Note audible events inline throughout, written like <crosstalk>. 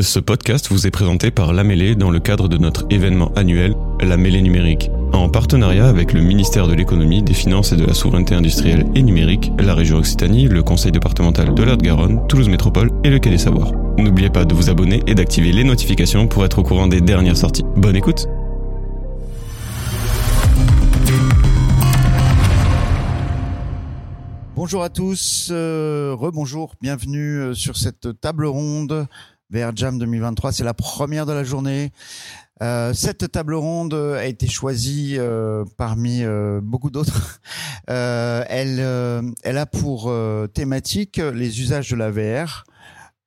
Ce podcast vous est présenté par La Mêlée dans le cadre de notre événement annuel La Mêlée numérique. En partenariat avec le ministère de l'économie, des finances et de la souveraineté industrielle et numérique, la région Occitanie, le conseil départemental de de garonne Toulouse Métropole et le Quai des Savoirs. N'oubliez pas de vous abonner et d'activer les notifications pour être au courant des dernières sorties. Bonne écoute Bonjour à tous, euh, rebonjour, bienvenue euh, sur cette table ronde vers Jam 2023. C'est la première de la journée. Euh, cette table ronde a été choisie euh, parmi euh, beaucoup d'autres. <laughs> elle, elle a pour thématique les usages de la VR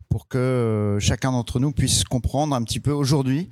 pour que chacun d'entre nous puisse comprendre un petit peu aujourd'hui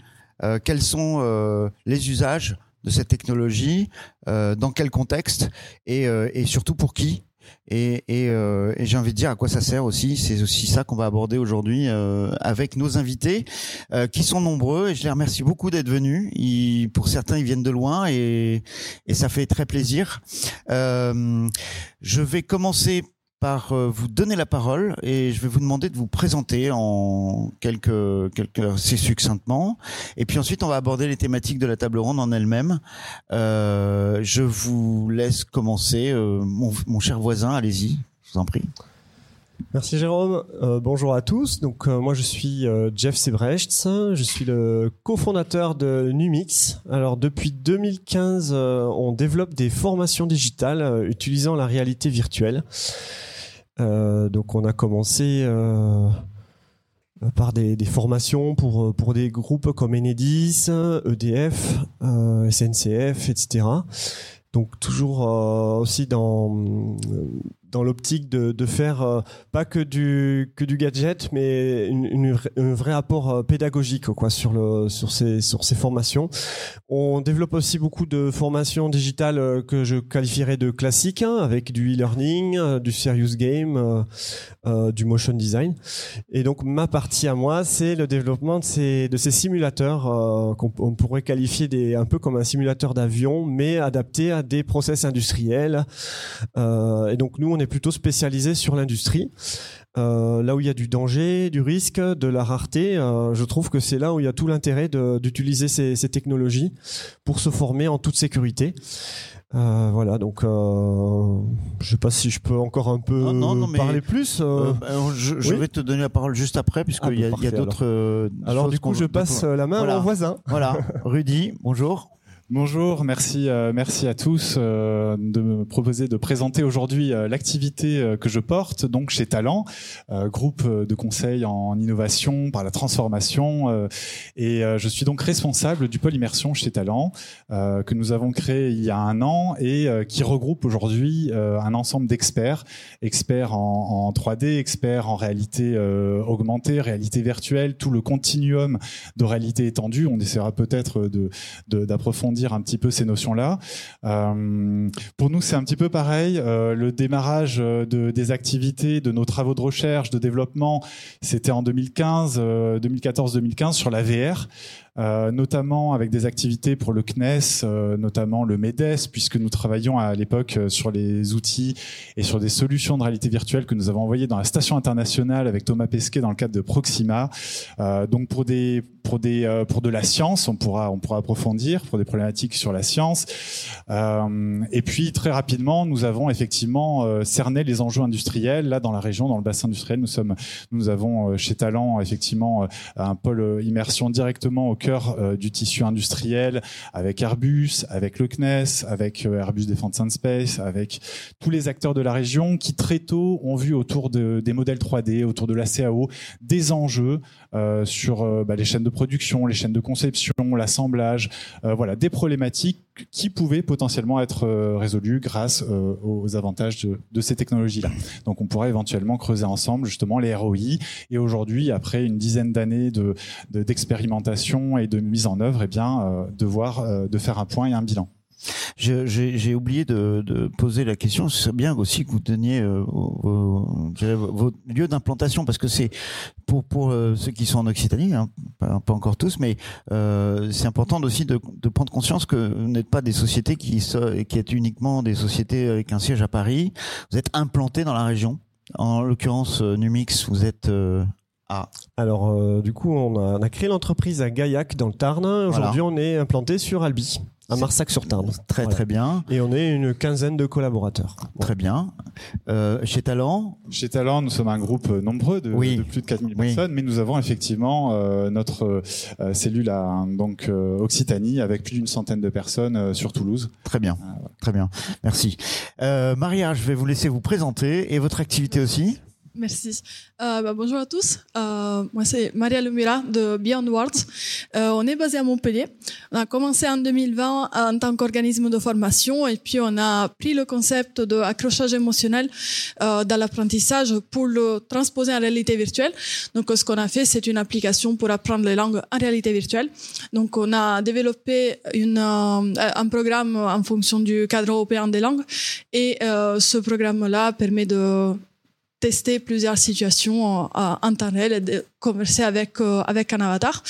quels sont les usages de cette technologie, dans quel contexte et, et surtout pour qui et, euh, et, j'ai envie de dire à quoi ça sert aussi. C'est aussi ça qu'on va aborder aujourd'hui euh, avec nos invités, euh, qui sont nombreux. Et je les remercie beaucoup d'être venus. Ils, pour certains, ils viennent de loin et, et ça fait très plaisir. je vais commencer par euh, vous donner la parole et je vais vous demander de vous présenter en quelques quelques assez succinctement et puis ensuite on va aborder les thématiques de la table ronde en elle-même. Euh, je vous laisse commencer, euh, mon, mon, cher voisin, allez-y, je vous en prie. Merci Jérôme. Euh, bonjour à tous. Donc moi je suis Jeff Sebrecht, je suis le cofondateur de Numix. Alors depuis 2015, on développe des formations digitales utilisant la réalité virtuelle. Euh, donc on a commencé euh, par des, formations pour, pour des groupes comme Enedis, EDF, SNCF, etc. Donc toujours aussi dans dans l'optique de, faire euh, pas que du gadget, mais une, un vrai apport euh, pédagogique quoi sur sur ces sur ces formations. On développe aussi beaucoup de formations digitales euh, que je qualifierais de classiques, hein, avec du e-learning, du serious game, du motion design. Et donc ma partie à moi, c'est le développement de ces de ces simulateurs qu'on on pourrait qualifier des un peu comme un simulateur d'avion, mais adapté à des process industriels. et donc nous on on est plutôt spécialisé sur l'industrie. Euh, là où il y a du danger, du risque, de la rareté, euh, je trouve que c'est là où il y a tout l'intérêt d'utiliser ces, technologies pour se former en toute sécurité. Euh, voilà, donc je sais pas si je peux encore un peu parler plus. Ben, je, vais te donner la parole juste après, puisqu'il ah, y a, d'autres. Alors. du coup, je passe la main à mon voisin. Voilà, <laughs> Rudy, bonjour. Bonjour, merci, euh, merci à tous euh, de me proposer de présenter aujourd'hui euh, l'activité que je porte donc chez Talent, groupe de conseil en innovation par la transformation, et je suis donc responsable du pôle immersion chez Talent que nous avons créé il y a un an et qui regroupe aujourd'hui un ensemble d'experts, experts en, en, 3D, experts en réalité augmentée, réalité virtuelle, tout le continuum de réalité étendue. On essaiera peut-être d'approfondir un petit peu ces notions-là. Euh, pour nous, c'est un petit peu pareil. Euh, le démarrage euh, de, des activités, de nos travaux de recherche, de développement, c'était en 2015, 2014-2015 sur la VR. Euh, notamment avec des activités pour le CNES, euh, notamment le MEDES, puisque nous travaillions à l'époque euh, sur les outils et sur des solutions de réalité virtuelle que nous avons envoyées dans la station internationale avec Thomas Pesquet dans le cadre de Proxima. donc pour des pour des pour de la science, on pourra on pourra approfondir pour des problématiques sur la science. et puis très rapidement, nous avons effectivement cerné les enjeux industriels là dans la région, dans le bassin industriel. Nous sommes nous avons chez Talent effectivement un pôle immersion directement au cœur euh, du tissu industriel avec Airbus, avec le CNES, avec euh, Airbus Defence and Space, avec tous les acteurs de la région qui très tôt ont vu autour de, des modèles 3D, autour de la CAO, des enjeux euh, sur bah, les chaînes de production, les chaînes de conception, l'assemblage, voilà, des problématiques qui pouvaient potentiellement être résolues grâce aux avantages de, ces technologies-là. Donc on pourrait éventuellement creuser ensemble justement les ROI. Et aujourd'hui, après une dizaine d'années de d'expérimentation et de mise en œuvre, eh bien, euh, devoir euh, de faire un point et un bilan. J'ai oublié de, de, poser la question. Ce serait bien aussi que vous donniez euh, vos, vos, lieux d'implantation, parce que c'est pour pour ceux qui sont en Occitanie, hein, pas, pas, encore tous, mais euh, c'est important aussi de, de, prendre conscience que vous n'êtes pas des sociétés qui sont, qui êtes uniquement des sociétés avec un siège à Paris. Vous êtes implantés dans la région. En l'occurrence, Numix, vous êtes Ah. Alors, euh, du coup, on a, on a créé l'entreprise à Gaillac dans le Tarn. Aujourd'hui, on est implanté sur Albi, à Marsac-sur-Tarn. Très Voilà. très bien, Et on est une quinzaine de collaborateurs. très bien. Euh, chez Talent, Chez Talent, nous sommes un groupe nombreux de, Oui. de plus de 4000 Oui. personnes, mais nous avons effectivement euh, notre euh, cellule à donc euh, Occitanie avec plus d'une centaine de personnes euh, sur Toulouse. très bien, Ah, voilà. très bien. Merci. Euh, Maria, je vais vous laisser vous présenter et votre activité aussi. Merci. Euh, bah, bonjour à tous. Euh, moi, c'est Maria Lumira de Beyond Words. Euh, on est basé à Montpellier. On a commencé en 2020 en tant qu'organisme de formation et puis on a pris le concept de accrochage émotionnel euh, dans l'apprentissage pour le transposer en réalité virtuelle. Donc, ce qu'on a fait, c'est une application pour apprendre les langues en réalité virtuelle. Donc, on a développé une, euh, un programme en fonction du cadre européen des langues et euh, ce programme-là permet de tester plusieurs situations euh, réel et de converser avec euh, avec un avatar.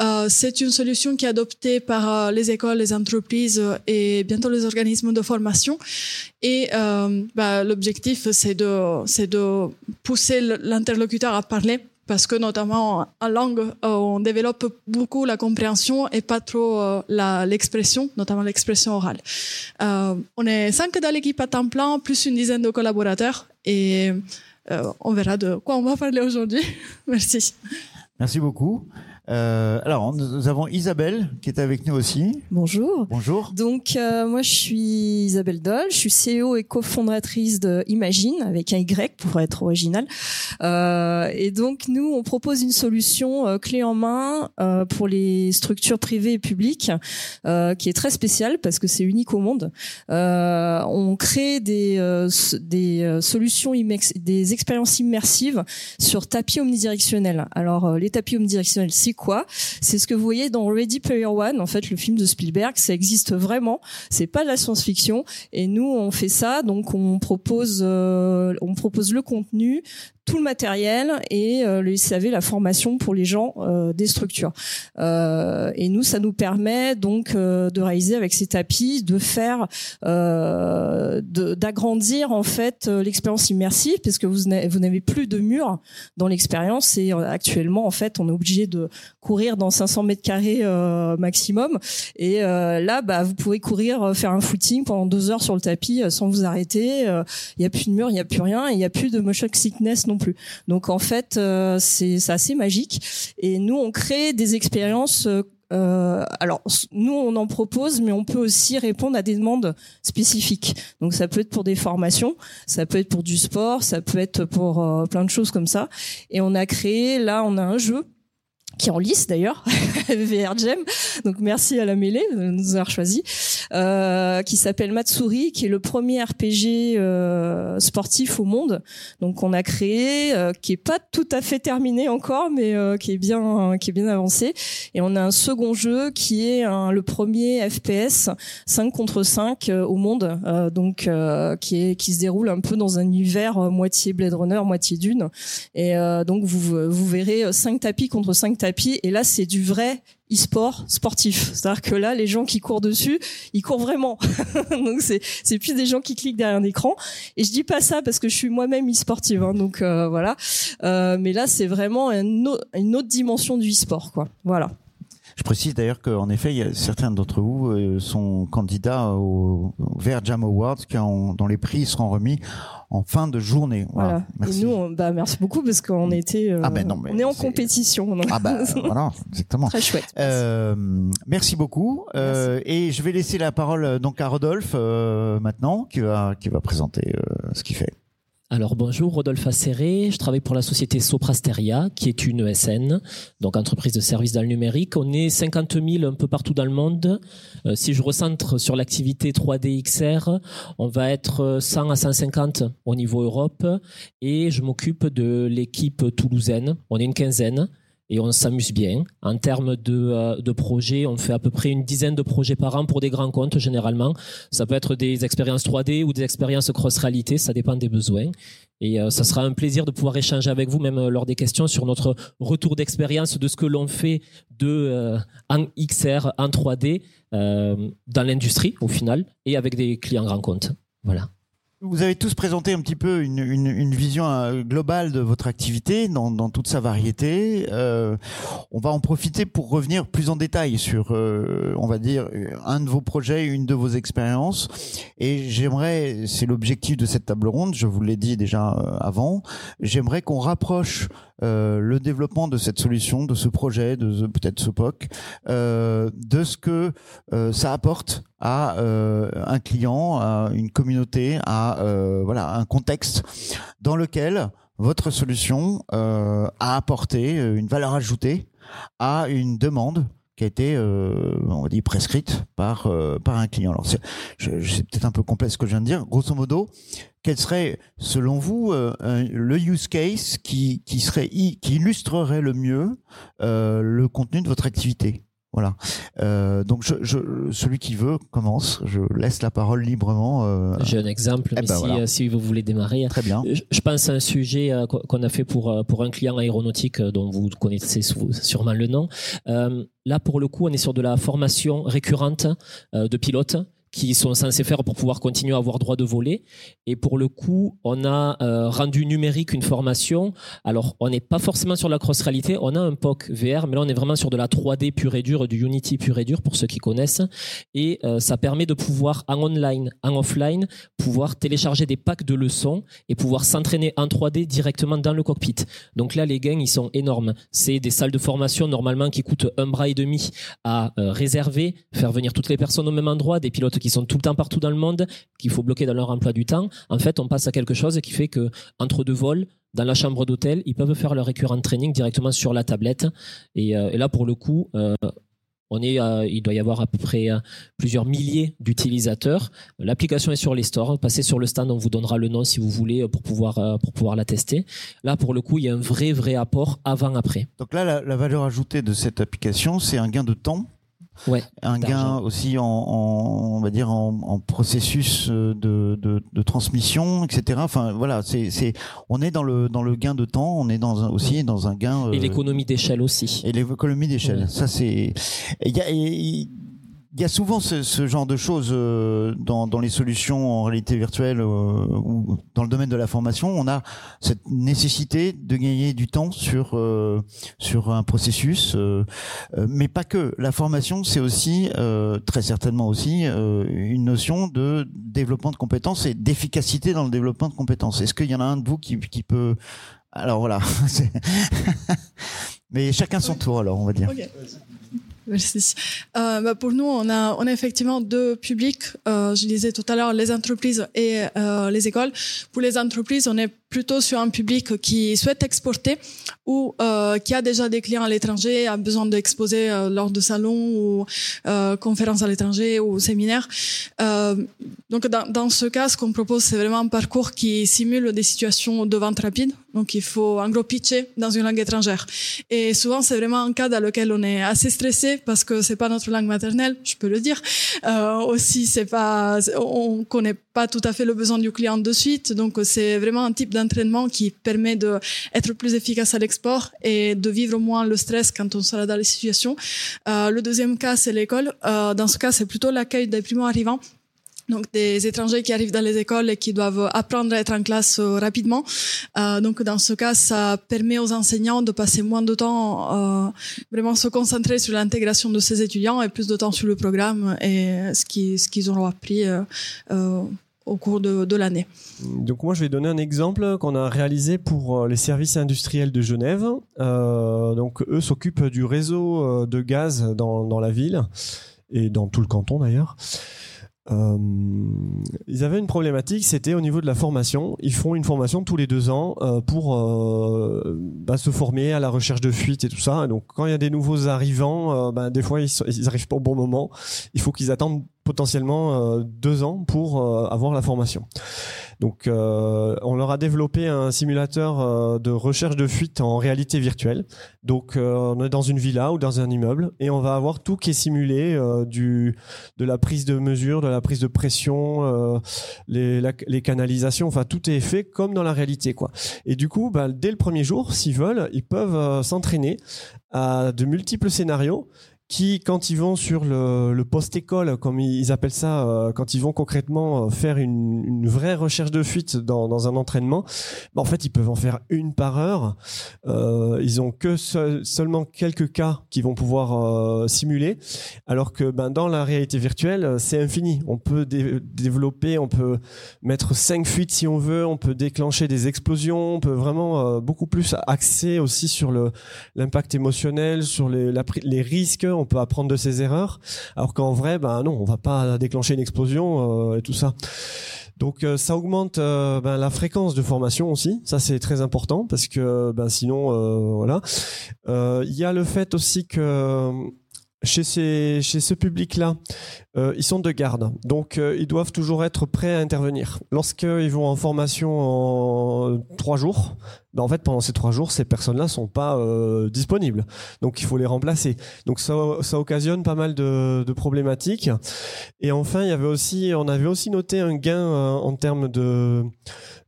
Euh, c'est une solution qui est adoptée par euh, les écoles, les entreprises euh, et bientôt les organismes de formation. Et euh, bah, l'objectif, c'est de c'est de pousser l'interlocuteur à parler. Parce que notamment en langue, euh, on développe beaucoup la compréhension et pas trop euh, l'expression, notamment l'expression orale. Euh, on est cinq dans l'équipe à temps plein, plus une dizaine de collaborateurs et on verra de quoi on va parler aujourd'hui. <laughs> Merci. Merci beaucoup. Euh, alors, nous avons Isabelle qui est avec nous aussi. Bonjour. Bonjour. Donc euh, moi je suis Isabelle Doll, je suis CEO et cofondatrice de Imagine avec un Y pour être original. Euh, et donc nous on propose une solution euh, clé en main euh, pour les structures privées et publiques euh, qui est très spéciale parce que c'est unique au monde. Euh, on crée des euh, des solutions des expériences immersives sur tapis omnidirectionnel. Alors euh, les tapis omnidirectionnels c'est quoi. C'est ce que vous voyez dans Ready Player One, en fait le film de Spielberg, ça existe vraiment. C'est pas de la science-fiction. Et nous on fait ça. Donc on propose euh, on propose le contenu tout le matériel et euh, le SAV, la formation pour les gens euh, des structures. Euh, et nous, ça nous permet donc euh, de réaliser avec ces tapis, de faire, d'agrandir en fait l'expérience immersive, parce que vous n'avez plus de murs dans l'expérience et actuellement en fait on est obligé de courir dans 500 mètres carrés maximum. Et là, bah, vous pouvez courir, faire un footing pendant deux heures sur le tapis sans vous arrêter. Il y a plus de mur, il y a plus rien, il y a plus de motion sickness non Donc en fait, euh, c'est assez magique. Et nous, on crée des expériences. euh, euh, alors, nous, on en propose, mais on peut aussi répondre à des demandes spécifiques. Donc, ça peut être pour des formations, ça peut être pour du sport, ça peut être pour euh, plein de choses comme ça. Et on a créé, là, on a un jeu qui est en lice d'ailleurs, <laughs> VR Gem. Donc merci à la mêlée de nous avoir choisi, euh, qui s'appelle Matsuri, qui est le premier RPG euh, sportif au monde. Donc on a créé, euh, qui est pas tout à fait terminé encore, mais euh, qui est bien, qui est bien avancé. Et on a un second jeu qui est un- le premier FPS 5 contre 5 euh, au monde, euh, donc qui est qui se déroule un peu dans un univers moitié Blade Runner, moitié Dune. Et donc vous vous verrez 5 tapis contre 5 tapis et là c'est du vrai e-sport sportif. C'est-à-dire que là les gens qui courent dessus, ils courent vraiment. <laughs> donc c'est plus des gens qui cliquent derrière un écran et je dis pas ça parce que je suis moi-même e-sportive hein, donc euh, voilà. Euh, mais là c'est vraiment une autre dimension du e-sport quoi. Voilà. Je précise d'ailleurs qu'en effet, il y a certains d'entre vous euh, sont candidats au, VR Jam Awards dont les prix seront remis en fin de journée. Voilà. Voilà. Merci. Et nous on- bah merci beaucoup parce qu'on était euh, Ah ben non, mais on est en compétition donc Ah bah <laughs> voilà, exactement. très chouette. Euh, merci beaucoup. Euh, et je vais laisser la parole euh, donc à Rodolphe euh, maintenant, qui va qui va présenter euh, ce qu'il fait. Alors bonjour, Rodolphe Acéré, je travaille pour la société Soprasteria, qui est une ESN, donc entreprise de services dans le numérique. On est 50 000 un peu partout dans le monde. Euh, si je recentre sur l'activité 3D XR, on va être 100 à 150 au niveau Europe, et je m'occupe de l'équipe toulousaine. On est une quinzaine. Et on s'amuse bien. En termes de, euh, de projets, on fait à peu près une dizaine de projets par an pour des grands comptes généralement. Ça peut être des expériences 3D ou des expériences cross-réalité, ça dépend des besoins. Et euh, ça sera un plaisir de pouvoir échanger avec vous, même euh, lors des questions, sur notre retour d'expérience de ce que l'on fait de en XR, en 3D, euh, dans l'industrie au final, et avec des clients grands comptes. Voilà. Vous avez tous présenté un petit peu une, une, une vision euh, globale de votre activité dans, dans toute sa variété. Euh, on va en profiter pour revenir plus en détail sur, euh, on va dire, un de vos projets, une de vos expériences. Et j'aimerais, c'est l'objectif de cette table ronde, je vous l'ai dit déjà euh, avant, j'aimerais qu'on rapproche euh, le développement de cette solution, de ce projet, de peut-être ce POC, euh, de ce que ça apporte à euh, un client, à une communauté, à euh, voilà un contexte dans lequel votre solution euh, a apporté une valeur ajoutée à une demande qui a été, on va prescrite par un client. Alors c'est, peut-être un peu complexe ce que je viens de dire. Grosso modo, quel serait, selon vous, le use case qui illustrerait le mieux le contenu de votre activité? Voilà. Euh, donc je, je, celui qui veut commence. Je laisse la parole librement. euh, J'ai un exemple, Eh mais ben si, voilà. euh, si vous voulez démarrer. très bien. Je je pense à un sujet euh, qu'on a fait pour pour un client aéronautique dont vous connaissez sûrement le nom. Euh, là, pour le coup, on est sur de la formation récurrente de pilotes qui sont censés faire pour pouvoir continuer à avoir droit de voler. Et pour le coup, on a euh, rendu numérique une formation. Alors, on n'est pas forcément sur la cross-réalité. On a un POC VR, mais là, on est vraiment sur de la 3D pure et dure, du Unity pure et dure, pour ceux qui connaissent. Et euh, ça permet de pouvoir, en online, en offline, pouvoir télécharger des packs de leçons et pouvoir s'entraîner en 3D directement dans le cockpit. Donc là, les gains, ils sont énormes. C'est des salles de formation normalement qui coûtent un bras et demi à euh, réserver, faire venir toutes les personnes au même endroit, des pilotes qui sont tout le temps partout dans le monde, qu'il faut bloquer dans leur emploi du temps. En fait, on passe à quelque chose qui fait que entre deux vols, dans la chambre d'hôtel, ils peuvent faire leur récurrent training directement sur la tablette. Et, euh, là, pour le coup, euh, on est, euh, il doit y avoir à peu près plusieurs milliers d'utilisateurs. L'application est sur les stores. Passez sur le stand, on vous donnera le nom si vous voulez pour pouvoir pour pouvoir la tester. Là, pour le coup, il y a un vrai vrai apport avant-après. Donc là, la valeur ajoutée de cette application, c'est un gain de temps, Ouais. un gain aussi en, en- on va dire en, en processus euh, de, de, de transmission, etc. Enfin voilà, c'est c'est on est dans le dans le gain de temps, on est dans un, aussi dans un gain Et euh, l'économie d'échelle aussi. et l'économie d'échelle. Ouais. Ça c'est il y a il il y a souvent ce, ce genre de choses euh, dans, dans les solutions en réalité virtuelle euh, ou dans le domaine de la formation. On a cette nécessité de gagner du temps sur euh, sur un processus, mais pas que. La formation, c'est aussi très certainement aussi une notion de développement de compétences et d'efficacité dans le développement de compétences. Est-ce qu'il y en a un de vous qui, qui peut alors voilà, <laughs> <laughs> mais chacun son tour alors on va dire. Merci. Euh, bah, pour nous, on a, on a effectivement deux publics. Euh, je disais tout à l'heure les entreprises et euh, les écoles. Pour les entreprises, on est plutôt sur un public qui souhaite exporter ou euh, qui a déjà des clients à l'étranger, a besoin d'exposer euh, lors de salons ou euh, conférences à l'étranger ou séminaires. Euh, donc dans, ce cas, ce qu'on propose, c'est vraiment un parcours qui simule des situations de vente rapide. Donc il faut en gros pitcher dans une langue étrangère. Et souvent, c'est vraiment un cas dans lequel on est assez stressé parce que c'est pas notre langue maternelle, je peux le dire. Aussi, c'est pas, on connaît pas tout à fait le besoin du client de suite. Donc c'est vraiment un type d'entraînement qui permet de être plus efficace à l'export et de vivre moins le stress quand on sera dans les situations. Euh, le deuxième cas, c'est l'école. Euh, dans ce cas, c'est plutôt l'accueil des primo arrivants. Donc des étrangers qui arrivent dans les écoles et qui doivent apprendre à être en classe euh, rapidement. Euh, donc dans ce cas, ça permet aux enseignants de passer moins de temps, euh, vraiment se concentrer sur l'intégration de ces étudiants et plus de temps sur le programme et ce qui ce qu'ils auront appris euh, euh, au cours de, l'année. Donc moi je vais donner un exemple qu'on a réalisé pour euh, les services industriels de Genève. Euh, donc eux s'occupent du réseau euh, de gaz dans, dans la ville et dans tout le canton d'ailleurs. Ils avaient une problématique, c'était au niveau de la formation. Ils font une formation tous les deux ans pour bah, se former à la recherche de fuite et tout ça. Donc quand il y a des nouveaux arrivants, bah, des fois ils, ils arrivent pas au bon moment. Il faut qu'ils attendent potentiellement euh, deux ans pour euh, avoir la formation. Donc, euh, on leur a développé un simulateur de recherche de fuite en réalité virtuelle. Donc, on est dans une villa ou dans un immeuble et on va avoir tout qui est simulé du de la prise de mesure, de la prise de pression, les, les canalisations. Enfin, tout est fait comme dans la réalité. Et du coup, bah, dès le premier jour, s'ils veulent, ils peuvent s'entraîner à de multiples scénarios qui, quand ils vont sur le, le post-école, comme ils appellent ça, euh, quand ils vont concrètement euh, faire une, vraie recherche de fuite dans, un entraînement, bah, en fait, ils peuvent en faire une par heure. Euh, ils ont que seulement quelques cas qui vont pouvoir simuler, alors que ben, dans la réalité virtuelle, c'est infini. On peut développer, on peut mettre cinq fuites si on veut, on peut déclencher des explosions, on peut vraiment beaucoup plus axer aussi sur l'impact émotionnel, sur les risques on peut apprendre de ses erreurs, alors qu'en vrai, ben non, on va pas déclencher une explosion euh, et tout ça. Donc euh, ça augmente euh, ben, la fréquence de formation aussi, ça c'est très important parce que ben, sinon voilà. Il y a le fait aussi que chez, ces, chez ce public-là, euh, ils sont de garde, donc euh, ils doivent toujours être prêts à intervenir. Lorsqu'ils vont en formation en trois jours, ben en fait pendant ces trois jours, ces personnes-là sont pas euh, disponibles, donc il faut les remplacer. Donc ça, ça occasionne pas mal de, de, problématiques. Et enfin, il y avait aussi, on avait aussi noté un gain en termes de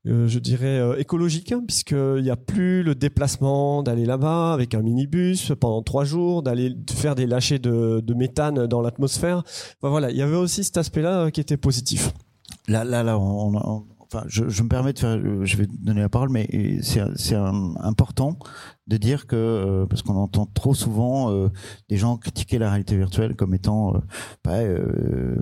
euh, je dirais euh, écologique, hein, puisqu'il n'y a plus le déplacement d'aller là-bas avec un minibus pendant trois jours, d'aller faire des lâchers de, de méthane dans l'atmosphère. Enfin, voilà, il y avait aussi cet aspect-là euh, qui était positif. Là, là, là, on, enfin, je, je, me permets de faire, je vais donner la parole, mais c'est important de dire que euh, parce qu'on entend trop souvent euh, des gens critiquer la réalité virtuelle comme étant euh,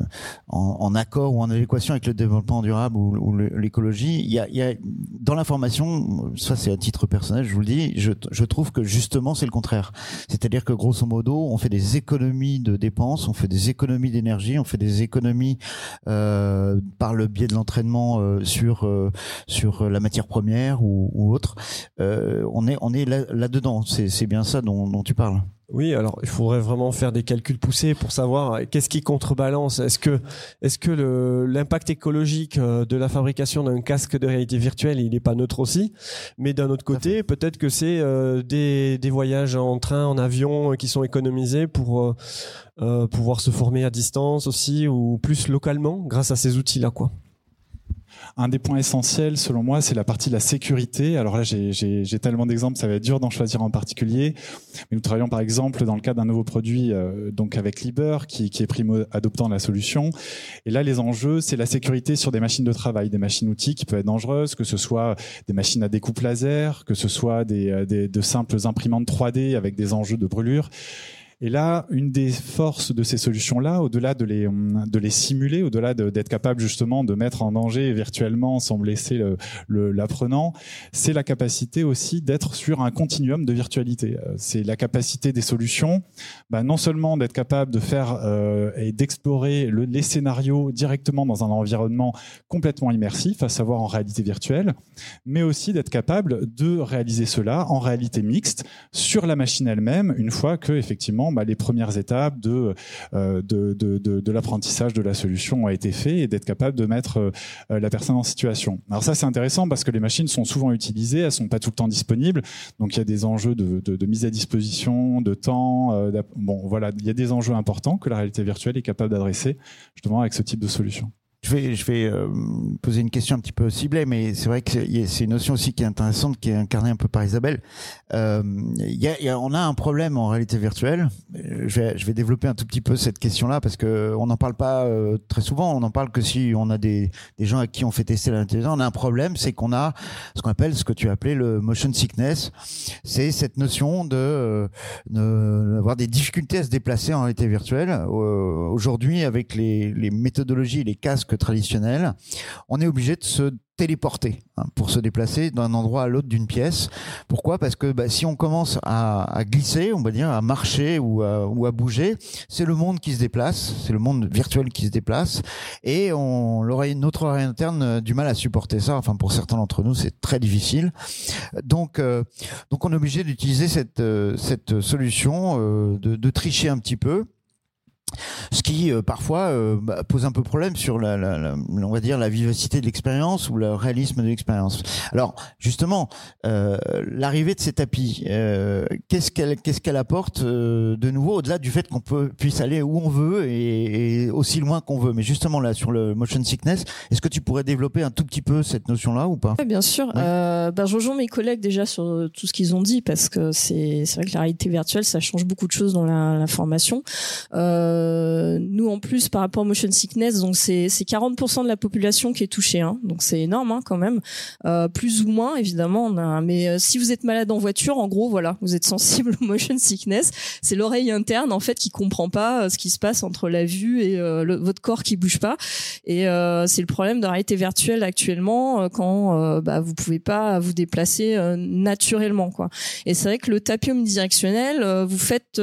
en, en, accord ou en adéquation avec le développement durable ou, l'écologie. Il y a, il y a dans l'information, ça c'est à titre personnel, je vous le dis, je, je trouve que justement c'est le contraire. C'est-à-dire que grosso modo, on fait des économies de dépenses, on fait des économies d'énergie, on fait des économies par le biais de l'entraînement sur sur la matière première ou, ou autre. on est on est là, là-dedans. C'est bien ça dont, tu parles. Oui, alors il faudrait vraiment faire des calculs poussés pour savoir euh, qu'est-ce qui contrebalance. Est-ce que, est-ce que l'impact écologique euh, de la fabrication d'un casque de réalité virtuelle, il n'est pas neutre aussi? Mais d'un autre côté, peut-être que c'est euh, des, des, voyages en train, en avion qui sont économisés pour pouvoir se former à distance aussi ou plus localement grâce à ces outils-là, quoi. Un des points essentiels, selon moi, c'est la partie de la sécurité. Alors là, j'ai tellement d'exemples, ça va être dur d'en choisir en particulier. Mais nous travaillons par exemple dans le cadre d'un nouveau produit, euh, donc avec Liber, qui, est primo adoptant la solution. Et là, les enjeux, c'est la sécurité sur des machines de travail, des machines-outils qui peuvent être dangereuses, que ce soit des machines à découpe laser, que ce soit des, euh, de simples imprimantes 3D avec des enjeux de brûlure. Et là, une des forces de ces solutions-là, au-delà de les, de les simuler, au-delà d'être capable justement de mettre en danger virtuellement sans blesser l'apprenant, c'est la capacité aussi d'être sur un continuum de virtualité. Euh, c'est la capacité des solutions, bah, non seulement d'être capable de faire euh, et d'explorer le, les scénarios directement dans un environnement complètement immersif, à savoir en réalité virtuelle, mais aussi d'être capable de réaliser cela en réalité mixte sur la machine elle-même, une fois que effectivement bah, les premières étapes de, euh, de, de, de l'apprentissage de la solution ont été faites et d'être capable de mettre euh, la personne en situation. Alors ça c'est intéressant parce que les machines sont souvent utilisées, elles sont pas tout le temps disponibles, donc il y a des enjeux de, de mise à disposition, de temps. Euh, bon voilà, il y a des enjeux importants que la réalité virtuelle est capable d'adresser justement avec ce type de solution. Je vais, je vais euh, poser une question un petit peu ciblée, mais c'est vrai que c'est une notion aussi qui est intéressante, qui est incarnée un peu par Isabelle. Euh, y a, y a, on a un problème en réalité virtuelle. Je vais, je vais développer un tout petit peu cette question-là parce que on n'en parle pas euh, très souvent. On n'en parle que si on a des, des gens à qui on fait tester l'intelligence. On a un problème, c'est qu'on a ce qu'on appelle, ce que tu as appelé le motion sickness. C'est cette notion de d'avoir des difficultés à se déplacer en réalité virtuelle. Euh, aujourd'hui, avec les, les méthodologies, les casques traditionnel, on est obligé de se téléporter hein, pour se déplacer d'un endroit à l'autre d'une pièce. Pourquoi? Parce que bah, si on commence à, glisser, on va dire à marcher ou à, ou à bouger, c'est le monde qui se déplace, c'est le monde virtuel qui se déplace, et on l'oreille notre oreille interne euh, du mal à supporter ça. Enfin, pour certains d'entre nous, c'est très difficile. Donc, euh, donc on est obligé d'utiliser cette euh, cette solution, de, de tricher un petit peu ce qui euh, parfois euh, bah, pose un peu problème sur la, la, la, on va dire la vivacité de l'expérience ou le réalisme de l'expérience. Alors justement, euh, l'arrivée de ces tapis, qu'est-ce qu'elle qu'est-ce qu'elle apporte de nouveau au-delà du fait qu'on peut puisse aller où on veut et, et aussi loin qu'on veut? Mais justement là sur le motion sickness, est-ce que tu pourrais développer un tout petit peu cette notion-là ou pas? Ouais, Bien sûr. Ouais. Ben, je rejoins mes collègues déjà sur tout ce qu'ils ont dit parce que c'est c'est vrai que la réalité virtuelle ça change beaucoup de choses dans la, la formation. Euh, euh, nous en plus par rapport au motion sickness, donc c'est c'est 40% de la population qui est touchée, hein, donc c'est énorme hein, quand même, euh, plus ou moins évidemment. Mais euh, si vous êtes malade en voiture, en gros voilà, vous êtes sensible <laughs> au motion sickness. C'est l'oreille interne en fait qui comprend pas ce qui se passe entre la vue et votre corps qui bouge pas. Et c'est le problème de la réalité virtuelle actuellement quand bah, vous pouvez pas vous déplacer naturellement quoi. Et c'est vrai que le tapis omnidirectionnel, vous faites,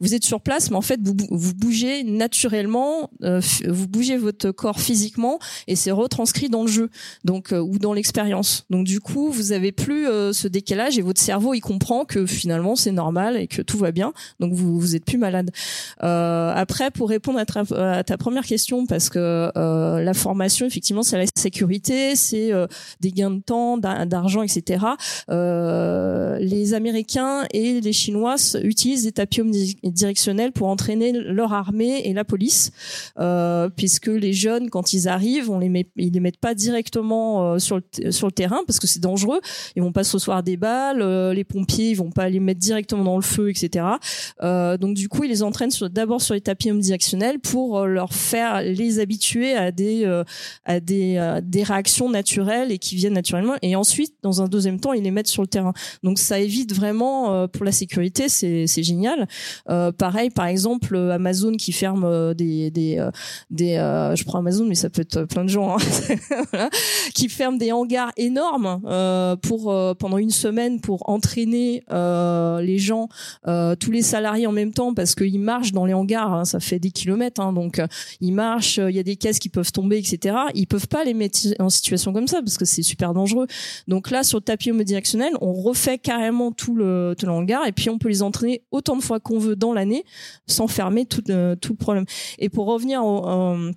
vous êtes sur place, mais en fait vous, vous bougez naturellement, euh, vous bougez votre corps physiquement et c'est retranscrit dans le jeu, donc euh, ou dans l'expérience. Donc du coup, vous avez plus euh, ce décalage et votre cerveau il comprend que finalement c'est normal et que tout va bien, donc vous vous êtes plus malade. après, pour répondre à ta, première question, parce que la formation effectivement c'est la sécurité, c'est des gains de temps, d'argent, etc. les Américains et les Chinois utilisent des tapis omnidirectionnels pour entraîner leur armée et la police, euh, puisque les jeunes, quand ils arrivent, on les ils les mettent pas directement euh, sur le terrain parce que c'est dangereux. Ils vont pas se recevoir des balles, euh, les pompiers, ils vont pas les mettre directement dans le feu, etc. Donc du coup, ils les entraînent d'abord sur les tapis omnidirectionnels pour leur faire les habituer à des réactions naturelles et qui viennent naturellement. Et ensuite, dans un deuxième temps, ils les mettent sur le terrain. Donc ça évite vraiment pour la sécurité, c'est génial. pareil, par exemple, Amazon qui ferme euh, des des euh, euh, je prends Amazon mais ça peut être plein de gens hein, <laughs> qui ferment des hangars énormes pour pendant une semaine pour entraîner les gens tous les salariés en même temps parce qu'ils marchent dans les hangars hein, ça fait des kilomètres hein, donc ils marchent il y a des caisses qui peuvent tomber etc ils peuvent pas les mettre en situation comme ça parce que c'est super dangereux. Donc là sur le tapis omnidirectionnel on refait carrément tout le tout le hangar et puis on peut les entraîner autant de fois qu'on veut dans l'année sans fermer tout, tout le problème. Et pour revenir au, au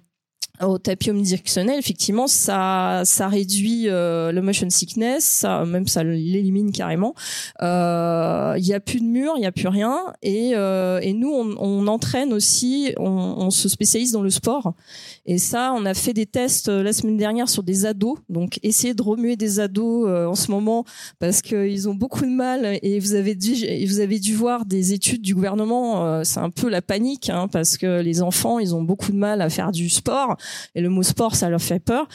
tapis omnidirectionnel, effectivement, ça, ça réduit euh, le motion sickness, ça, même ça l'élimine carrément. Euh, il euh, y a plus de mur, il y a plus rien, et, euh, et nous, on, on, entraîne aussi, on, on, se spécialise dans le sport, et ça, on a fait des tests euh, la semaine dernière sur des ados, donc essayer de remuer des ados en ce moment parce qu'ils ont beaucoup de mal, et vous avez dû, vous avez dû voir des études du gouvernement, c'est un peu la panique, hein, parce que les enfants, ils ont beaucoup de mal à faire du sport et le mot sport, ça leur fait peur.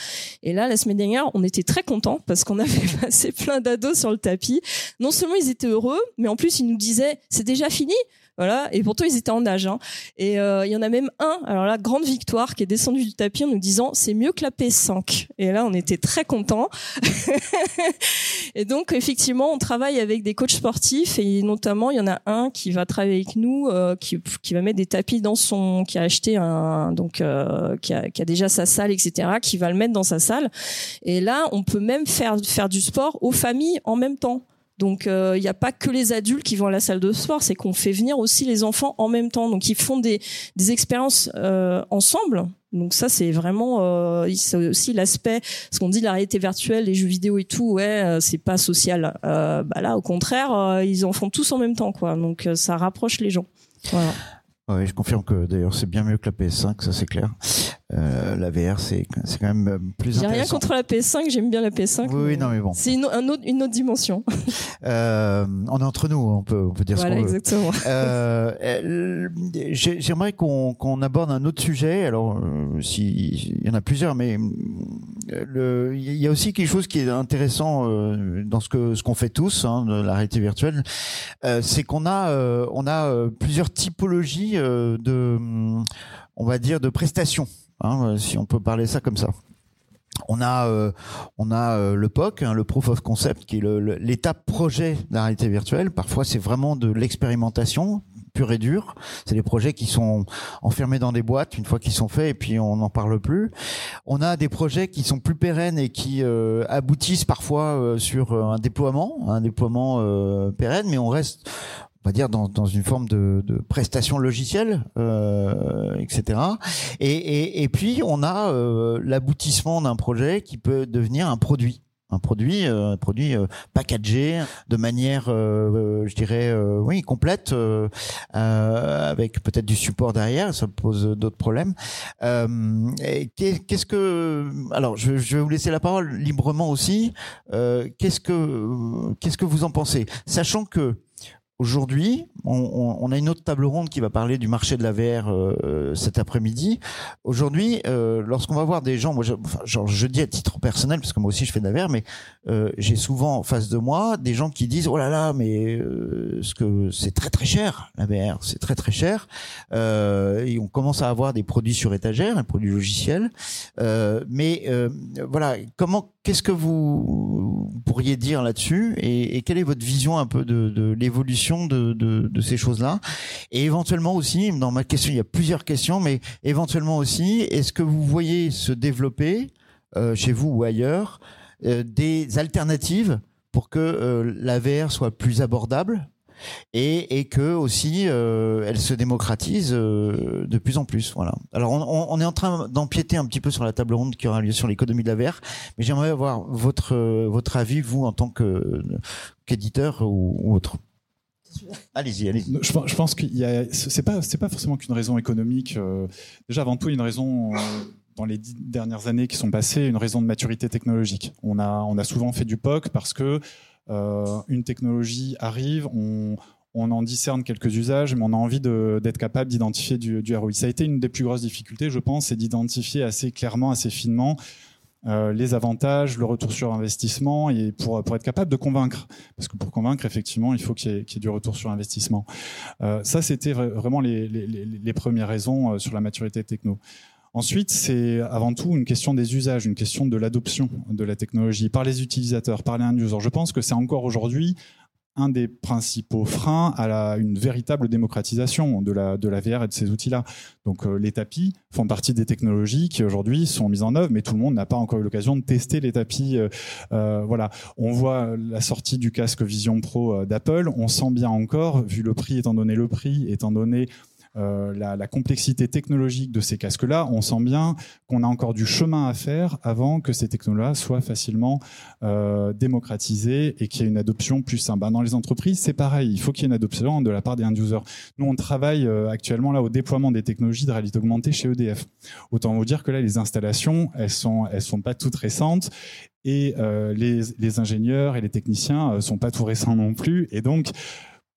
Et là, la semaine dernière, on était très contents parce qu'on <laughs> avait passé plein d'ados sur le tapis. Non seulement ils étaient heureux, mais en plus ils nous disaient c'est déjà fini. Voilà, et pourtant ils étaient en âge. Hein. Et euh, il y en a même un, alors là, grande victoire, qui est descendu du tapis en nous disant c'est mieux que la PS5. Et là, on était très contents. <laughs> et donc, effectivement, on travaille avec des coachs sportifs et notamment, il y en a un qui va travailler avec nous, euh, qui, qui va mettre des tapis dans son, qui a acheté un, donc euh, qui, a, qui a déjà sa salle, etc., qui va le mettre dans sa salle. Et là, on peut même faire faire du sport aux familles en même temps. Donc il euh, n'y a pas que les adultes qui vont à la salle de sport, c'est qu'on fait venir aussi les enfants en même temps. Donc ils font des, expériences euh, ensemble. Donc ça c'est vraiment euh, aussi l'aspect ce qu'on dit la réalité virtuelle, les jeux vidéo et tout, ouais c'est pas social. bah là au contraire ils en font tous en même temps quoi. Donc ça rapproche les gens. Voilà. Oui, je confirme que d'ailleurs c'est bien mieux que la PS5, ça c'est clair. Euh, la VR, c'est quand même euh, plus intéressant. J'ai rien contre la PS5, j'aime bien la PS5. Oui, oui, non mais bon. C'est une, un autre, une autre dimension. <laughs> euh, on est entre nous, on peut, on peut dire voilà, ce qu'on veut. exactement. Euh, J'aimerais qu'on qu'on aborde un autre sujet. Alors, euh, si il y en a plusieurs, mais il y a aussi quelque chose qui est intéressant dans ce que ce qu'on fait tous, hein, de la réalité virtuelle, c'est qu'on a on a plusieurs typologies de on va dire de prestations hein, si on peut parler ça comme ça. On a, euh, on a euh, le POC, hein, le Proof of Concept, qui est l'étape projet de réalité virtuelle. Parfois, c'est vraiment de l'expérimentation pure et dure. C'est des projets qui sont enfermés dans des boîtes une fois qu'ils sont faits et puis on n'en parle plus. On a des projets qui sont plus pérennes et qui euh, aboutissent parfois sur un déploiement, un déploiement pérenne, mais on reste on va dire dans, dans une forme de, de prestation logicielle, euh, etc. Et, et, et, puis on a euh, l'aboutissement d'un projet qui peut devenir un produit un produit, euh, un produit euh, packagé de manière, euh, je dirais, oui, complète, avec peut-être du support derrière. Ça pose d'autres problèmes. Qu'est-ce que, alors, je, je, vais vous laisser la parole librement aussi. Qu'est-ce que, qu'est-ce que vous en pensez, sachant que Aujourd'hui, on, a une autre table ronde qui va parler du marché de la VR euh, cet après-midi. Aujourd'hui, euh, lorsqu'on va voir des gens, moi, je, genre, je dis à titre personnel, parce que moi aussi je fais de la VR, mais euh, j'ai souvent en face de moi des gens qui disent oh là là, mais euh, ce que c'est très très cher la VR, c'est très très cher. Euh, et on commence à avoir des produits sur étagère, un produit logiciel. mais voilà, comment, qu'est-ce que vous pourriez dire là-dessus, et, quelle est votre vision un peu de l'évolution de, ces choses-là. Et éventuellement aussi, dans ma question, il y a plusieurs questions, mais éventuellement aussi, est-ce que vous voyez se développer euh, chez vous ou ailleurs euh, des alternatives pour que euh, soit plus abordable et, et que aussi euh, elle se démocratise de plus en plus. Voilà. Alors on, est en train d'empiéter un petit peu sur la table ronde qui aura lieu sur l'économie de la VR, mais j'aimerais avoir votre votre avis vous en tant qu'éditeur ou autre. <laughs> Allez-y, allez-y. Je, pense qu'il y a, c'est pas, c'est pas forcément qu'une raison économique. Euh, déjà, avant tout, une raison euh, dans les dix dernières années qui sont passées, une raison de maturité technologique. On a, on a souvent fait du POC parce que euh, une technologie arrive, on, on en discerne quelques usages, mais on a envie d'être capable d'identifier du ROI. Ça a été une des plus grosses difficultés, je pense, c'est d'identifier assez clairement, assez finement euh, les avantages, le retour sur investissement, et pour, pour être capable de convaincre. Parce que pour convaincre, effectivement, il faut qu'il y, ait du retour sur investissement. Euh, ça, c'était vraiment les, les, premières raisons euh, sur la maturité techno. Ensuite, c'est avant tout une question des usages, une question de l'adoption de la technologie par les utilisateurs, par les end-users. Je pense que c'est encore aujourd'hui un des principaux freins à une véritable démocratisation de la, VR et de ces outils-là. Donc euh, les tapis font partie des technologies qui aujourd'hui sont mises en œuvre, mais tout le monde n'a pas encore eu l'occasion de tester les tapis. Euh, euh voilà, on voit la sortie du casque Vision Pro d'Apple, on sent bien encore, vu le prix, étant donné le prix, étant donné euh, la, complexité technologique de ces casques-là, on sent bien qu'on a encore du chemin à faire avant que ces technologies soient facilement euh, démocratisées et qu'il y ait une adoption plus simple. Ben, dans les entreprises, c'est pareil. Il faut qu'il y ait une adoption de la part des end-users. Nous, on travaille euh, actuellement là au déploiement des technologies de réalité augmentée chez EDF. Autant vous dire que là, les installations, elles sont, elles sont pas toutes récentes et les, ingénieurs et les techniciens euh, sont pas tout récents non plus. Et donc,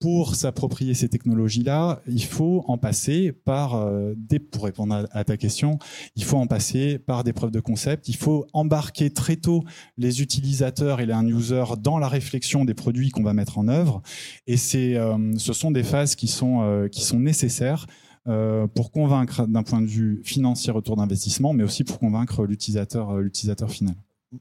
pour s'approprier ces technologies-là, il faut en passer par euh, des, pour répondre à, ta question, il faut en passer par des preuves de concept. Il faut embarquer très tôt les utilisateurs et les users dans la réflexion des produits qu'on va mettre en œuvre. Et c'est, euh, ce sont des phases qui sont euh, qui nécessaires pour convaincre d'un point de vue financier retour d'investissement, mais aussi pour convaincre l'utilisateur final.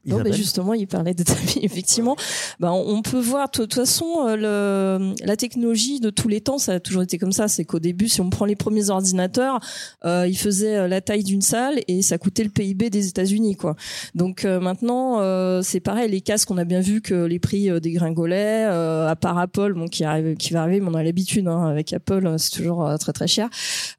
Non, mais justement, il parlait de tapis. <laughs> Effectivement, ben, on peut voir. De toute façon, euh, le, la technologie de tous les temps, ça a toujours été comme ça. C'est qu'au début, si on prend les premiers ordinateurs, euh, ils faisaient euh, la taille d'une salle et ça coûtait le PIB des États-Unis, quoi. Donc euh, maintenant, euh, c'est pareil. Les casques, on a bien vu que les prix dégringolaient. à part Apple, bon, qui arrive, qui va arriver, mais on a l'habitude hein, avec Apple, c'est toujours très très cher.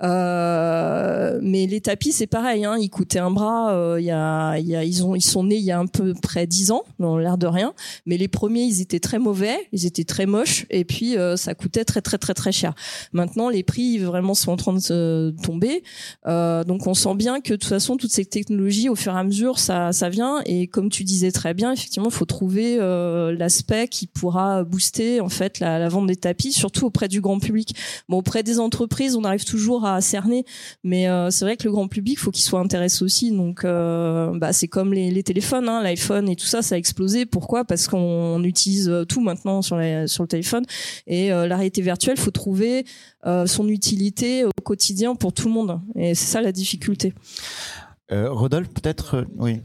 mais les tapis, c'est pareil. Hein, ils coûtaient un bras. Il y a, y a, ils ont, ils sont nés il y a un peu près dix ans, dans l'air de rien. Mais les premiers, ils étaient très mauvais, ils étaient très moches, et puis euh, ça coûtait très très très très cher. Maintenant, les prix vraiment sont en train de tomber. Euh, donc on sent bien que de toute façon, toutes ces technologies, au fur et à mesure, ça ça vient. Et comme tu disais très bien, effectivement, il faut trouver euh, l'aspect qui pourra booster en fait la, vente des tapis, surtout auprès du grand public. Bon, auprès des entreprises, on arrive toujours à cerner, mais c'est vrai que le grand public, faut qu'il soit intéressé aussi. Donc, bah, c'est comme les, les téléphones. Hein L'iPhone et tout ça, ça a explosé. Pourquoi? Parce qu'on utilise euh, tout maintenant sur, sur le téléphone. Et euh, la réalité virtuelle, faut trouver euh, son utilité au quotidien pour tout le monde. Et c'est ça la difficulté. Rodolphe, peut-être, oui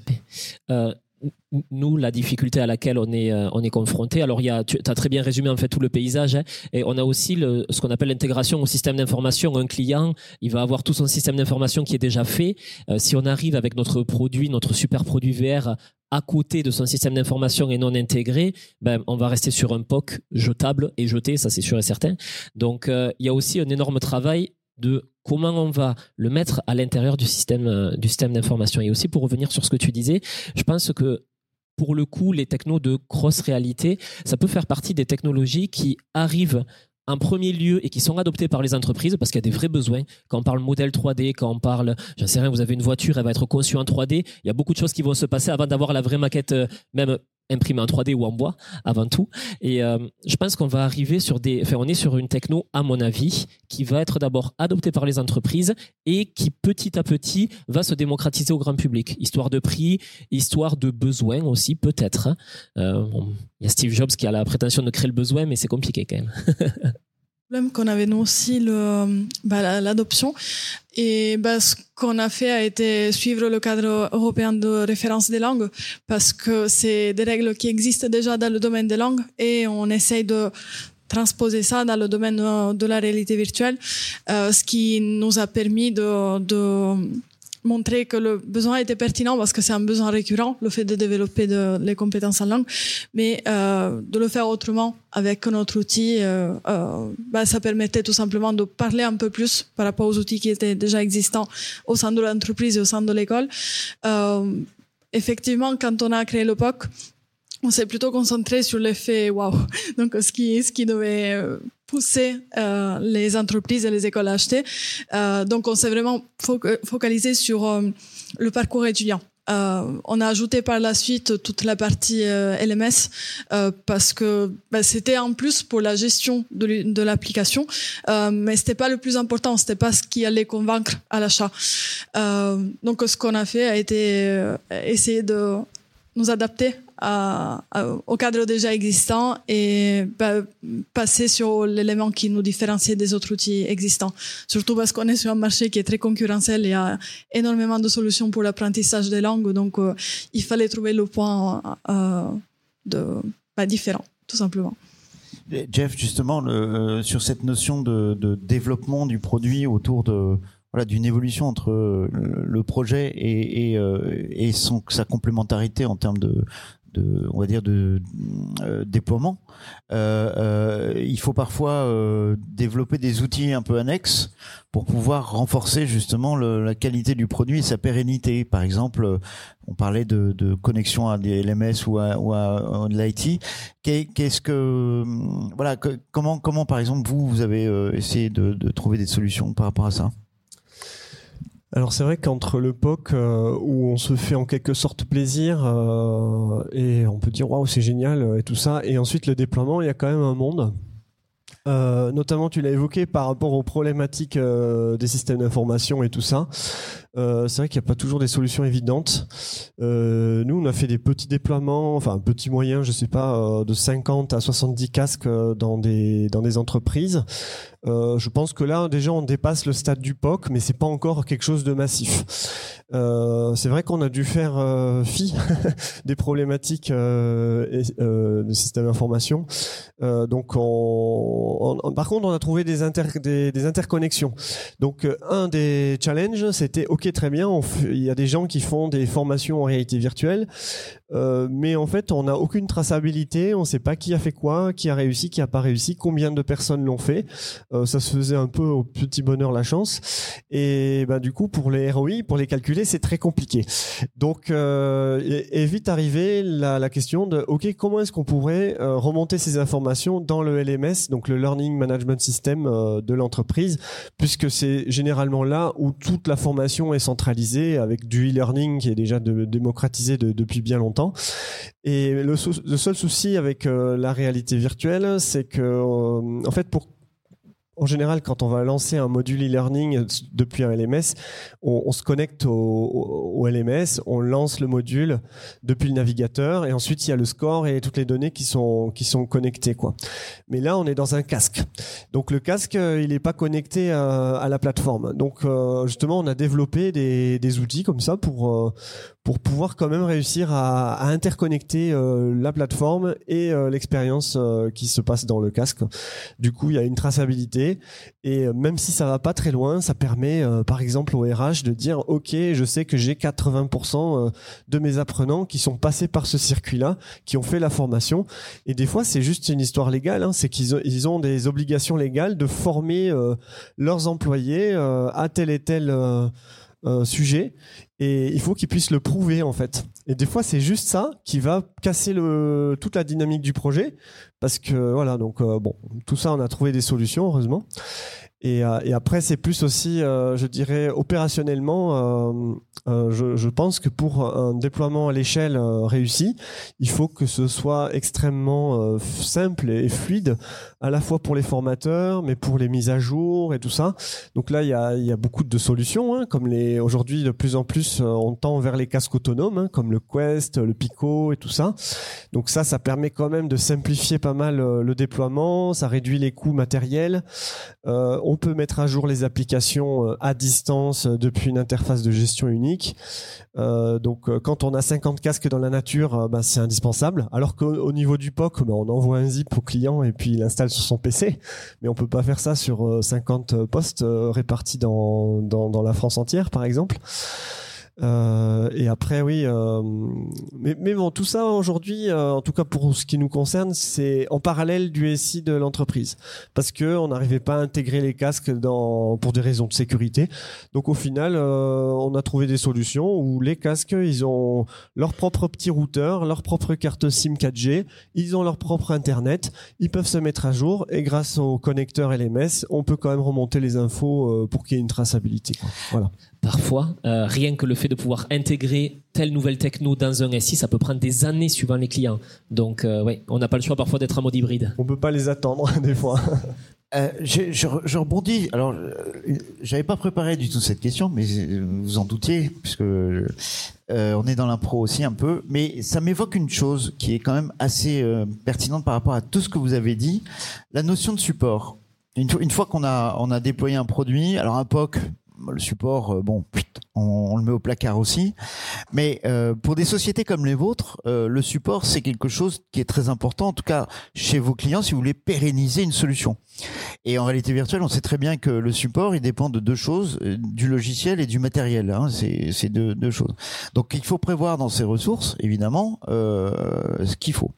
nous, la difficulté à laquelle on est, euh, on est confronté. Alors, il y a, tu as très bien résumé en fait tout le paysage. Hein, et on a aussi le, ce qu'on appelle l'intégration au système d'information. Un client, il va avoir tout son système d'information qui est déjà fait. Euh, si on arrive avec notre produit, notre super produit VR à côté de son système d'information et non intégré, ben, on va rester sur un POC jetable et jeté, ça c'est sûr et certain. Donc, euh, il y a aussi un énorme travail de comment on va le mettre à l'intérieur du système du système d'information et aussi pour revenir sur ce que tu disais je pense que pour le coup, les technos de cross-réalité, ça peut faire partie des technologies qui arrivent en premier lieu et qui sont adoptées par les entreprises parce qu'il y a des vrais besoins. Quand on parle modèle 3D, quand on parle, j'en sais rien, vous avez une voiture, elle va être conçue en 3D, il y a beaucoup de choses qui vont se passer avant d'avoir la vraie maquette, euh, même imprimé en 3D ou en bois avant tout. Et euh, je pense qu'on va arriver sur des, enfin on est sur une techno à mon avis qui va être d'abord adoptée par les entreprises et qui petit à petit va se démocratiser au grand public. Histoire de prix, histoire de besoin aussi peut-être. Hein. Euh, il y a Steve Jobs qui a la prétention de créer le besoin, mais c'est compliqué quand même. <laughs> problème qu'on avait nous aussi le bah, l'adoption. Et bah, ce qu'on a fait a été suivre le cadre européen de référence des langues parce que c'est des règles qui existent déjà dans le domaine des langues et on essaye de transposer ça dans le domaine de la réalité virtuelle, euh, ce qui nous a permis de, de montrer que le besoin était pertinent parce que c'est un besoin récurrent, le fait de développer de, les compétences en langue, mais euh, de le faire autrement avec notre outil, euh, euh, bah, ça permettait tout simplement de parler un peu plus par rapport aux outils qui étaient déjà existants au sein de l'entreprise et au sein de l'école. Euh, effectivement, quand on a créé le POC, on s'est plutôt concentré sur l'effet wow. Donc, ce qui, ce qui devait euh, pousser euh, les entreprises et les écoles à acheter. Euh, donc, on s'est vraiment focalisé sur euh, le parcours étudiant. Euh, on a ajouté par la suite toute la partie LMS parce que bah, c'était en plus pour la gestion de l'application, mais c'était pas le plus important, c'était pas ce qui allait convaincre à l'achat. donc, ce qu'on a fait a été essayer de nous adapter au cadre déjà existant et bah, passer sur l'élément qui nous différencie des autres outils existants. Surtout parce qu'on est sur un marché qui est très concurrentiel, il y a énormément de solutions pour l'apprentissage des langues, donc euh, il fallait trouver le point euh, de, bah, différent, tout simplement. Jeff, justement, euh, sur cette notion de, de, développement du produit autour de voilà d'une évolution entre le projet et, et, et son, sa complémentarité en termes de, de, on va dire de euh, déploiement. Euh, euh, il faut parfois développer des outils un peu annexes pour pouvoir renforcer justement la qualité du produit et sa pérennité. Par exemple, on parlait de, connexion à des LMS ou à, ou à, de l'IT. Qu'est-ce que voilà comment comment par exemple vous vous avez essayé de, de trouver des solutions par rapport à ça? Alors c'est vrai qu'entre le POC euh, où on se fait en quelque sorte plaisir euh, et on peut dire waouh c'est génial euh, et tout ça et ensuite le déploiement il y a quand même un monde. Notamment tu l'as évoqué par rapport aux problématiques des systèmes d'information et tout ça. Euh, c'est vrai qu'il n'y a pas toujours des solutions évidentes. Euh, nous, on a fait des petits déploiements, enfin petits moyens, je sais pas, euh, de 50 à 70 casques euh, dans des dans des entreprises. Euh, je pense que là, déjà, on dépasse le stade du POC, mais c'est pas encore quelque chose de massif. c'est vrai qu'on a dû faire fi <laughs> des problématiques et, de système d'information. donc, on, par contre, on a trouvé des, inter, des, des interconnexions. Donc, un des challenges, c'était ok, très bien, il y a des gens qui font des formations en réalité virtuelle, euh, mais en fait, on n'a aucune traçabilité, on ne sait pas qui a fait quoi, qui a réussi, qui a pas réussi, combien de personnes l'ont fait. Euh, ça se faisait un peu au petit bonheur la chance. Et ben du coup, pour les ROI, pour les calculer, c'est très compliqué. Donc, euh, est, vite arrivé la, la, question de ok, comment est-ce qu'on pourrait euh, remonter ces informations dans le LMS, donc le Learning Management System euh, de l'entreprise, puisque c'est généralement là où toute la formation est centralisée avec du e-learning qui est déjà démocratisé depuis bien longtemps. Et le, seul souci avec euh, la réalité virtuelle, c'est que euh, en fait pour en général, quand on va lancer un module e-learning depuis un LMS, on, se connecte au, LMS, on lance le module depuis le navigateur et ensuite il y a le score et toutes les données qui sont connectées. Mais là, on est dans un casque. Donc le casque, euh, il n'est pas connecté à, la plateforme. Donc euh, justement, on a développé des, des outils comme ça pour euh, pour pouvoir quand même réussir à, interconnecter la plateforme et l'expérience qui se passe dans le casque. Du coup, il y a une traçabilité et même si ça va pas très loin, ça permet par exemple au RH de dire OK, je sais que j'ai 80% de mes apprenants qui sont passés par ce circuit-là, qui ont fait la formation et des fois c'est juste une histoire légale, hein, c'est qu'ils ont, ils ont des obligations légales de former leurs employés à tel et tel sujet et il faut qu'ils puissent le prouver en fait. Et des fois c'est juste ça qui va casser le, toute la dynamique du projet parce que voilà donc euh, bon tout ça on a trouvé des solutions heureusement. Et, euh, après c'est plus aussi euh, je dirais opérationnellement je, je, pense que pour un déploiement à l'échelle réussi il faut que ce soit extrêmement simple et fluide à la fois pour les formateurs, mais pour les mises à jour et tout ça. Donc là, il y a, beaucoup de solutions, hein, comme les aujourd'hui de plus en plus euh, on tend vers les casques autonomes, hein, comme le Quest, le Pico et tout ça. Donc ça, ça permet quand même de simplifier pas mal euh, le déploiement, ça réduit les coûts matériels. Euh, on peut mettre à jour les applications à distance depuis une interface de gestion unique. Donc quand on a 50 casques dans la nature, bah, c'est indispensable. Alors qu'au niveau du POC, bah, on envoie un zip au client et puis il installe sur son PC, mais on peut pas faire ça sur 50 euh, postes euh, répartis dans, la France entière, par exemple. Euh, et après, oui, euh, mais, mais, bon, tout ça aujourd'hui, euh, en tout cas pour ce qui nous concerne, c'est en parallèle du SI de l'entreprise, parce que on n'arrivait pas à intégrer les casques dans pour des raisons de sécurité. Donc au final, euh, on a trouvé des solutions où les casques, ils ont leur propre petit routeur, leur propre carte SIM 4G, ils ont leur propre internet, ils peuvent se mettre à jour et grâce au connecteur LMS, on peut quand même remonter les infos pour qu'il y ait une traçabilité. Quoi. Voilà parfois. Euh, rien que le fait de pouvoir intégrer telle nouvelle techno dans un SI, ça peut prendre des années suivant les clients. Donc, euh, ouais, on n'a pas le choix parfois d'être en mode hybride. On peut pas les attendre <laughs> des fois. Euh, je, je, je, rebondis. Alors, euh, j'avais pas préparé du tout cette question, mais vous en doutiez, puisque euh, on est dans l'impro aussi un peu. Mais ça m'évoque une chose qui est quand même assez euh, pertinente par rapport à tout ce que vous avez dit, la notion de support. Une, une fois qu'on a on a déployé un produit, alors un POC, le support, euh, bon, on, on, le met au placard aussi. Mais euh, pour des sociétés comme les vôtres, euh, le support, c'est quelque chose qui est très important, en tout cas chez vos clients, si vous voulez pérenniser une solution. Et en réalité virtuelle, on sait très bien que le support, il dépend de deux choses, du logiciel et du matériel. Hein, c'est deux, choses. Donc il faut prévoir dans ses ressources, évidemment, ce qu'il faut.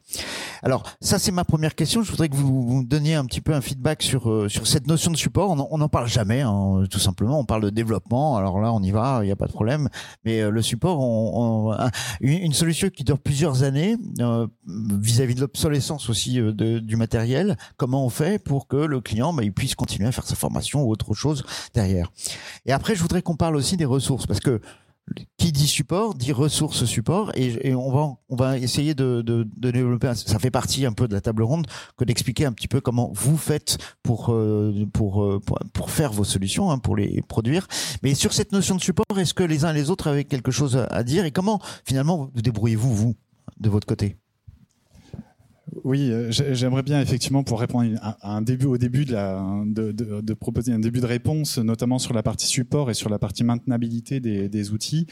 Alors ça, c'est ma première question. Je voudrais que vous, vous donniez un petit peu un feedback sur euh, sur cette notion de support. On n'en parle jamais, hein, tout simplement. On parle de développement. Alors là, on y va, il n'y a pas de problème. Mais le support, on, on, une solution qui dure plusieurs années vis-à-vis -vis de l'obsolescence aussi de, du matériel. Comment on fait pour que le client bah, il puisse continuer à faire sa formation ou autre chose derrière? Et après, je voudrais qu'on parle aussi des ressources parce que qui dit support dit ressources support. Et, on va essayer de, de, développer ça fait partie un peu de la table ronde que d'expliquer un petit peu comment vous faites pour euh, euh, faire vos solutions hein, pour les produire. Mais sur cette notion de support est-ce que les uns et les autres avaient quelque chose à dire? Et comment finalement vous débrouillez-vous vous de votre côté? Oui, euh, j'aimerais bien effectivement pour répondre à au début de, proposer un début de réponse, notamment sur la partie support et sur la partie maintenabilité des, outils,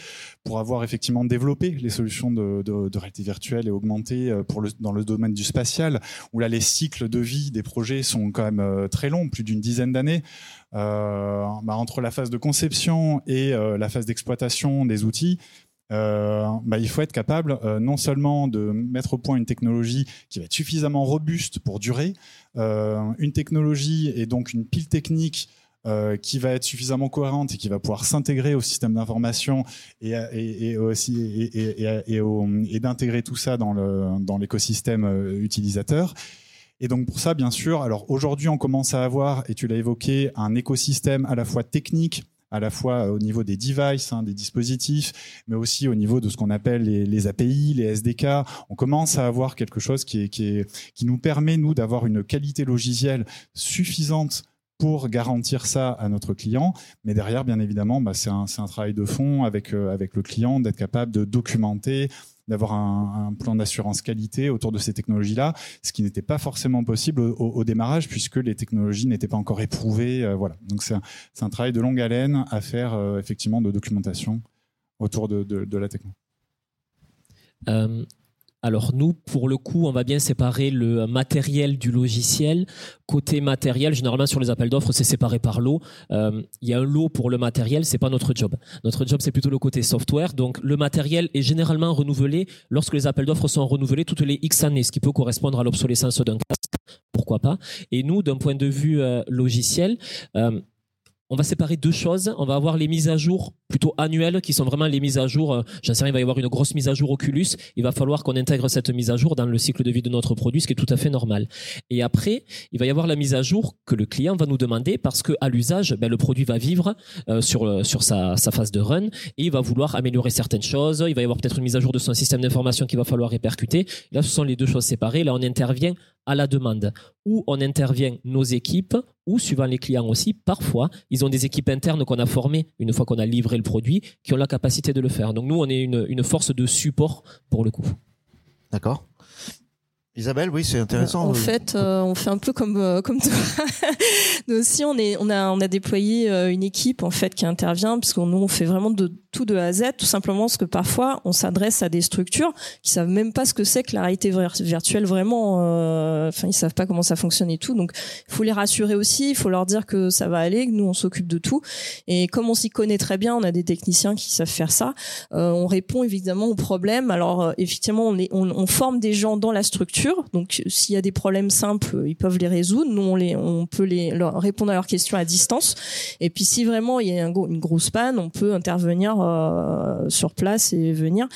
pour avoir effectivement développé les solutions de, réalité virtuelle et augmentée euh, dans le domaine du spatial, où là les cycles de vie des projets sont quand même euh, très longs, plus d'une dizaine d'années. Bah entre la phase de conception et la phase d'exploitation des outils, euh, bah, il faut être capable euh, non seulement de mettre au point une technologie qui va être suffisamment robuste pour durer, euh, une technologie et donc une pile technique qui va être suffisamment cohérente et qui va pouvoir s'intégrer au système d'information et, aussi et, d'intégrer tout ça dans l'écosystème utilisateur. Et donc pour ça, bien sûr, alors aujourd'hui on commence à avoir, et tu l'as évoqué, un écosystème à la fois technique à la fois au niveau des devices, hein, des dispositifs, mais aussi au niveau de ce qu'on appelle les, API, les SDK. On commence à avoir quelque chose qui, nous permet, nous, d'avoir une qualité logicielle suffisante pour garantir ça à notre client. Mais derrière, bien évidemment, bah, c'est un, un, travail de fond avec, euh, avec le client, d'être capable de documenter, d'avoir un, plan d'assurance qualité autour de ces technologies-là, ce qui n'était pas forcément possible au, démarrage puisque les technologies n'étaient pas encore éprouvées. Euh, voilà. Donc c'est un, travail de longue haleine à faire euh, effectivement de documentation autour de, la technologie. Euh, alors nous, pour le coup, on va bien séparer le matériel du logiciel. Côté matériel, généralement sur les appels d'offres, c'est séparé par lot. Euh, Il y a un lot pour le matériel, c'est pas notre job. Notre job, c'est plutôt le côté software. Donc le matériel est généralement renouvelé lorsque les appels d'offres sont renouvelés toutes les X années, ce qui peut correspondre à l'obsolescence d'un casque. Pourquoi pas? Et nous, d'un point de vue euh, logiciel, euh, on va séparer deux choses. On va avoir les mises à jour plutôt annuelles qui sont vraiment les mises à jour. Euh, J'en sais rien, il va y avoir une grosse mise à jour Oculus. Il va falloir qu'on intègre cette mise à jour dans le cycle de vie de notre produit, ce qui est tout à fait normal. Et après, il va y avoir la mise à jour que le client va nous demander parce que à l'usage, ben, le produit va vivre euh, sur sa, sa phase de run et il va vouloir améliorer certaines choses. Il va y avoir peut-être une mise à jour de son système d'information qu'il va falloir répercuter. Là, ce sont les deux choses séparées. Là, on intervient à la demande ou on intervient nos équipes ou suivant les clients aussi, parfois, ils ont des équipes internes qu'on a formées une fois qu'on a livré le produit, qui ont la capacité de le faire. Donc nous, on est une, une force de support pour le coup. D'accord. Isabelle, oui, c'est intéressant. En Euh, fait, euh, on fait un peu comme euh, comme toi. <laughs> nous aussi, on est, on a, on a déployé une équipe en fait qui intervient puisqu'on nous on fait vraiment de tout de A à Z, tout simplement parce que parfois on s'adresse à des structures qui savent même pas ce que c'est que la réalité vir- virtuelle vraiment. euh, Enfin, ils savent pas comment ça fonctionne et tout. Donc, il faut les rassurer aussi. Il faut leur dire que ça va aller, que nous on s'occupe de tout. Et comme on s'y connaît très bien, on a des techniciens qui savent faire ça. Euh, on répond évidemment aux problèmes. Alors euh, effectivement, on, on, on forme des gens dans la structure. Donc s'il y a des problèmes simples, ils peuvent les résoudre. Nous, on, les, on peut les leur répondre à leurs questions à distance. Et puis si vraiment il y a une grosse panne, on peut intervenir euh, sur place et venir.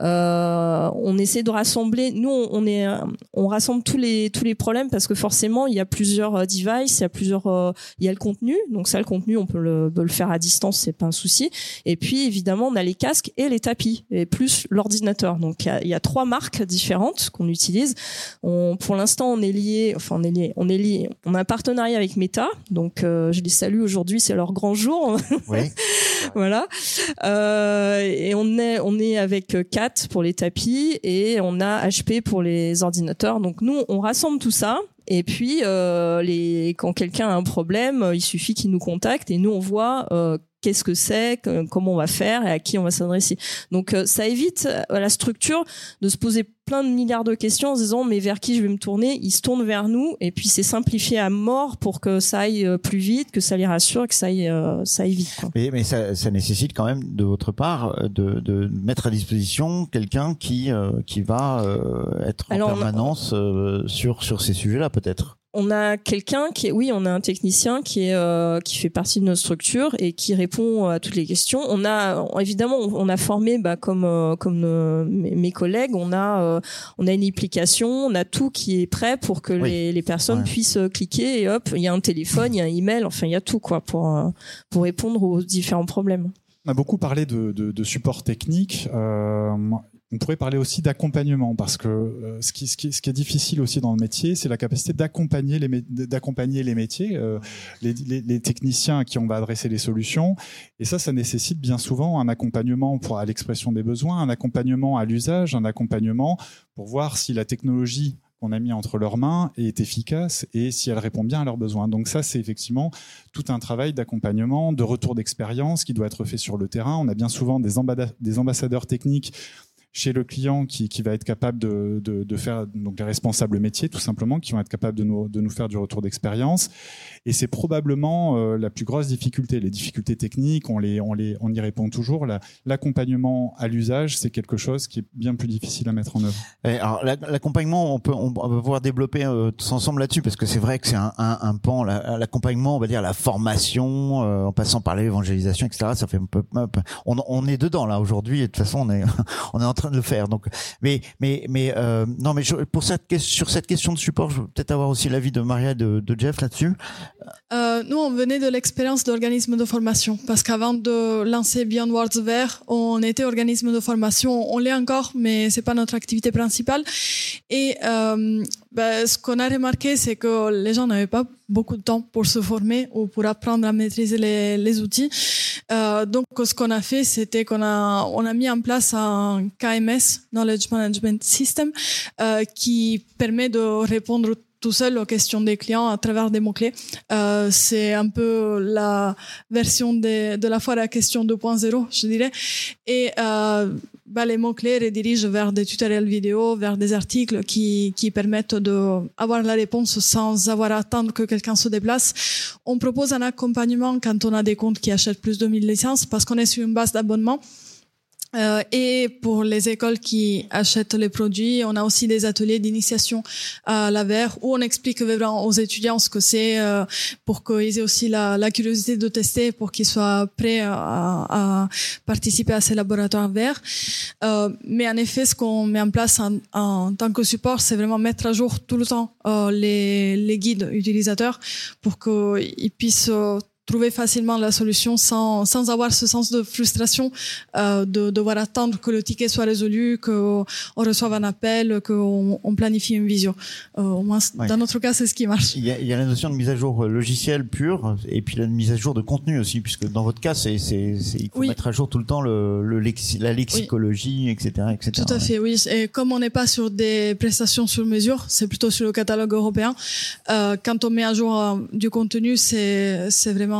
Euh, on essaie de rassembler. Nous, on, on est, on rassemble tous les tous les problèmes parce que forcément, il y a plusieurs euh, devices, il y a plusieurs, euh, il y a le contenu. Donc ça, le contenu, on peut le, peut le faire à distance, c'est pas un souci. Et puis évidemment, on a les casques et les tapis, et plus l'ordinateur. Donc il y a, il y a trois marques différentes qu'on utilise. On, pour l'instant, on est lié, enfin on est lié, on est lié, on a un partenariat avec Meta. Donc euh, je les salue aujourd'hui, c'est leur grand jour. Oui. <laughs> voilà. Euh, et on est on est avec Cat pour les tapis et on a HP pour les ordinateurs. Donc nous, on rassemble tout ça. Et puis, euh, les, quand quelqu'un a un problème, euh, il suffit qu'il nous contacte et nous on voit euh, qu'est-ce que c'est, que- comment on va faire et à qui on va s'adresser. Donc euh, ça évite à la structure de se poser plein de milliards de questions en se disant mais vers qui je vais me tourner? Il se tourne vers nous et puis c'est simplifié à mort pour que ça aille euh, plus vite, que ça les rassure, que ça aille, euh, ça aille vite. Quoi. Mais, mais ça, ça nécessite quand même de votre part euh, de, de mettre à disposition quelqu'un qui euh, qui va euh, être en Alors, permanence euh, sur sur ces sujets-là peut-être. On a quelqu'un qui est, oui, on a un technicien qui est euh, qui fait partie de notre structure et qui répond à toutes les questions. On a évidemment, on a formé, bah, comme euh, comme euh, mes collègues, on a euh, on a une application, on a tout qui est prêt pour que Oui. les, les personnes Ouais. puissent euh, cliquer et hop, il y a un téléphone, il y a un email, enfin il y a tout quoi pour euh, pour répondre aux différents problèmes. On a beaucoup parlé de, de- de support technique. Euh, on pourrait parler aussi d'accompagnement parce que euh, ce, qui, est difficile aussi dans le métier, c'est la capacité d'accompagner les, métiers, euh, les, techniciens à qui on va adresser les solutions. Et ça, ça nécessite bien souvent un accompagnement pour à l'expression des besoins, un accompagnement à l'usage, un accompagnement pour voir si la technologie qu'on a mis entre leurs mains est efficace et si elle répond bien à leurs besoins. Donc ça, c'est effectivement tout un travail d'accompagnement, de retour d'expérience qui doit être fait sur le terrain. On a bien souvent des ambassadeurs techniques chez le client qui, qui va être capable de, de, de faire donc les responsables métiers tout simplement qui vont être capables de nous, de nous faire du retour d'expérience. Et c'est probablement euh, la plus grosse difficulté. Les difficultés techniques on les on les on y répond toujours. La- l'accompagnement à l'usage c'est quelque chose qui est bien plus difficile à mettre en œuvre. Alors la- l'accompagnement, on peut on va pouvoir développer euh, tous ensemble là-dessus parce que c'est vrai que c'est un, un, un pan la- l'accompagnement, on va dire la formation, euh, en passant par l'évangélisation, etc. Ça fait on, on est dedans là aujourd'hui et de toute façon on est <laughs> on est en train de le faire. Donc mais mais mais euh, non mais pour cette sur cette question de support, je veux peut-être avoir aussi l'avis de Maria et de, de Jeff là-dessus. Euh, nous, on venait de l'expérience d'organisme de formation parce qu'avant de lancer Beyond Words Vert, on était organisme de formation. On l'est encore, mais c'est pas notre activité principale. Et euh, ben, ce qu'on a remarqué, c'est que les gens n'avaient pas beaucoup de temps pour se former ou pour apprendre à maîtriser les, outils. Euh, donc, ce qu'on a fait, c'était qu'on a, on a mis en place un KMS, Knowledge Management System, euh, qui permet de répondre tout seul aux questions des clients à travers des mots-clés. Euh, c'est un peu la version de, de la fois la question 2.0, je dirais. Et euh, bah, les mots-clés redirigent vers des tutoriels vidéo, vers des articles qui, qui permettent d'avoir la réponse sans avoir à attendre que quelqu'un se déplace. On propose un accompagnement quand on a des comptes qui achètent plus de 1000 licences parce qu'on est sur une base d'abonnement. Euh, et pour les écoles qui achètent les produits, on a aussi des ateliers d'initiation à la verre où on explique vraiment aux étudiants ce que c'est euh, pour qu'ils aient aussi la, curiosité de tester, pour qu'ils soient prêts à, participer à ces laboratoires verts. Euh, mais en effet, ce qu'on met en place en, tant que support, c'est vraiment mettre à jour tout le temps les guides utilisateurs pour qu'ils puissent trouver facilement la solution sans, sans avoir ce sens de frustration euh, de devoir attendre que le ticket soit résolu, qu'on reçoive un appel, qu'on on planifie une visio. Euh, au moins, dans notre cas, c'est ce qui marche. Il y, a, il y, a, la notion de mise à jour logicielle pure et puis la mise à jour de contenu aussi, puisque dans votre cas, c'est, c'est, il faut oui. mettre à jour tout le temps le, le lexi, la lexicologie, oui. etc., etc. Tout à fait, oui. Et comme on n'est pas sur des prestations sur mesure, c'est plutôt sur le catalogue européen. Euh, quand on met à jour euh, du contenu, c'est, c'est vraiment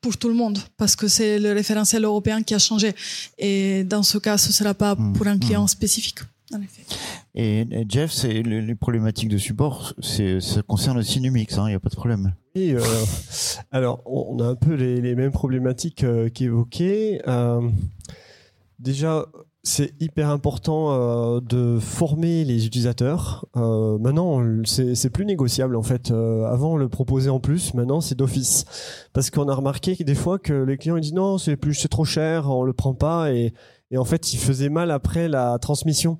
pour tout le monde parce que c'est le référentiel européen qui a changé. Et dans ce cas, ce ne sera pas pour un client spécifique. En effet. Et, et Jeff, c'est les, les, problématiques de support, c'est ça concerne aussi Numix, il hein, n'y a pas de problème. Oui, euh, alors on a un peu les, les mêmes problématiques euh, qu'évoquées. Euh, déjà, c'est hyper important euh, de former les utilisateurs. Euh, maintenant, c'est plus négociable en fait. Euh, avant, on le proposait en plus. Maintenant, c'est d'office parce qu'on a remarqué des fois que les clients ils disent non, c'est plus, c'est trop cher, on le prend pas et, et en fait, ils faisaient mal après la transmission.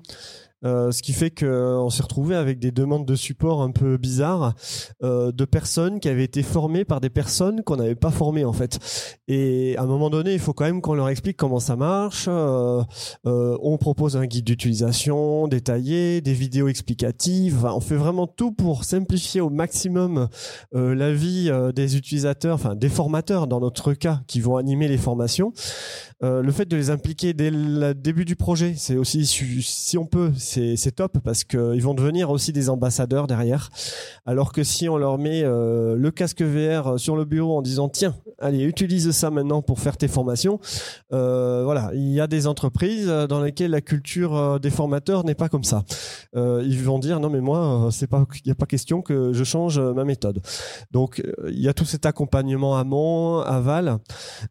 Euh, ce qui fait qu'on s'est retrouvé avec des demandes de support un peu bizarres euh, de personnes qui avaient été formées par des personnes qu'on n'avait pas formées en fait. Et à un moment donné, il faut quand même qu'on leur explique comment ça marche. Euh, euh on propose un guide d'utilisation détaillé, des vidéos explicatives. Enfin, on fait vraiment tout pour simplifier au maximum euh, la vie des utilisateurs, enfin des formateurs dans notre cas, qui vont animer les formations. le fait de les impliquer dès le début du projet, c'est aussi si on peut c'est top parce qu'ils vont devenir aussi des ambassadeurs derrière. Alors que si on leur met euh, le casque VR sur le bureau en disant tiens, allez, utilise ça maintenant pour faire tes formations, euh, voilà, il y a des entreprises dans lesquelles la culture euh, des formateurs n'est pas comme ça. Ils vont dire non mais moi, c'est pas, il n'y a pas question que je change ma méthode. Donc il y a tout cet accompagnement amont, aval,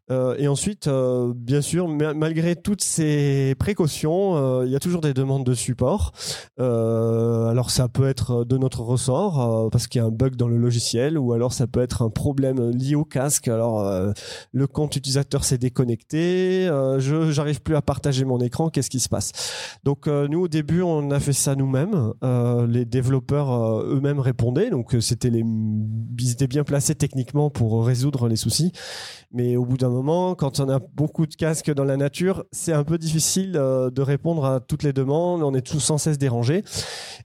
et ensuite, bien sûr, malgré toutes ces précautions, il y a toujours des demandes de support euh, alors ça peut être de notre ressort euh, parce qu'il y a un bug dans le logiciel ou alors ça peut être un problème lié au casque. Alors euh, le compte utilisateur s'est déconnecté, je j'arrive plus à partager mon écran, qu'est-ce qui se passe? Donc nous au début on a fait ça nous-mêmes, les développeurs eux-mêmes répondaient donc c'était les ils étaient bien placés techniquement pour résoudre les soucis. Mais au bout d'un moment, quand on a beaucoup de casques dans la nature, c'est un peu difficile de répondre à toutes les demandes. On est tous sans cesse dérangés.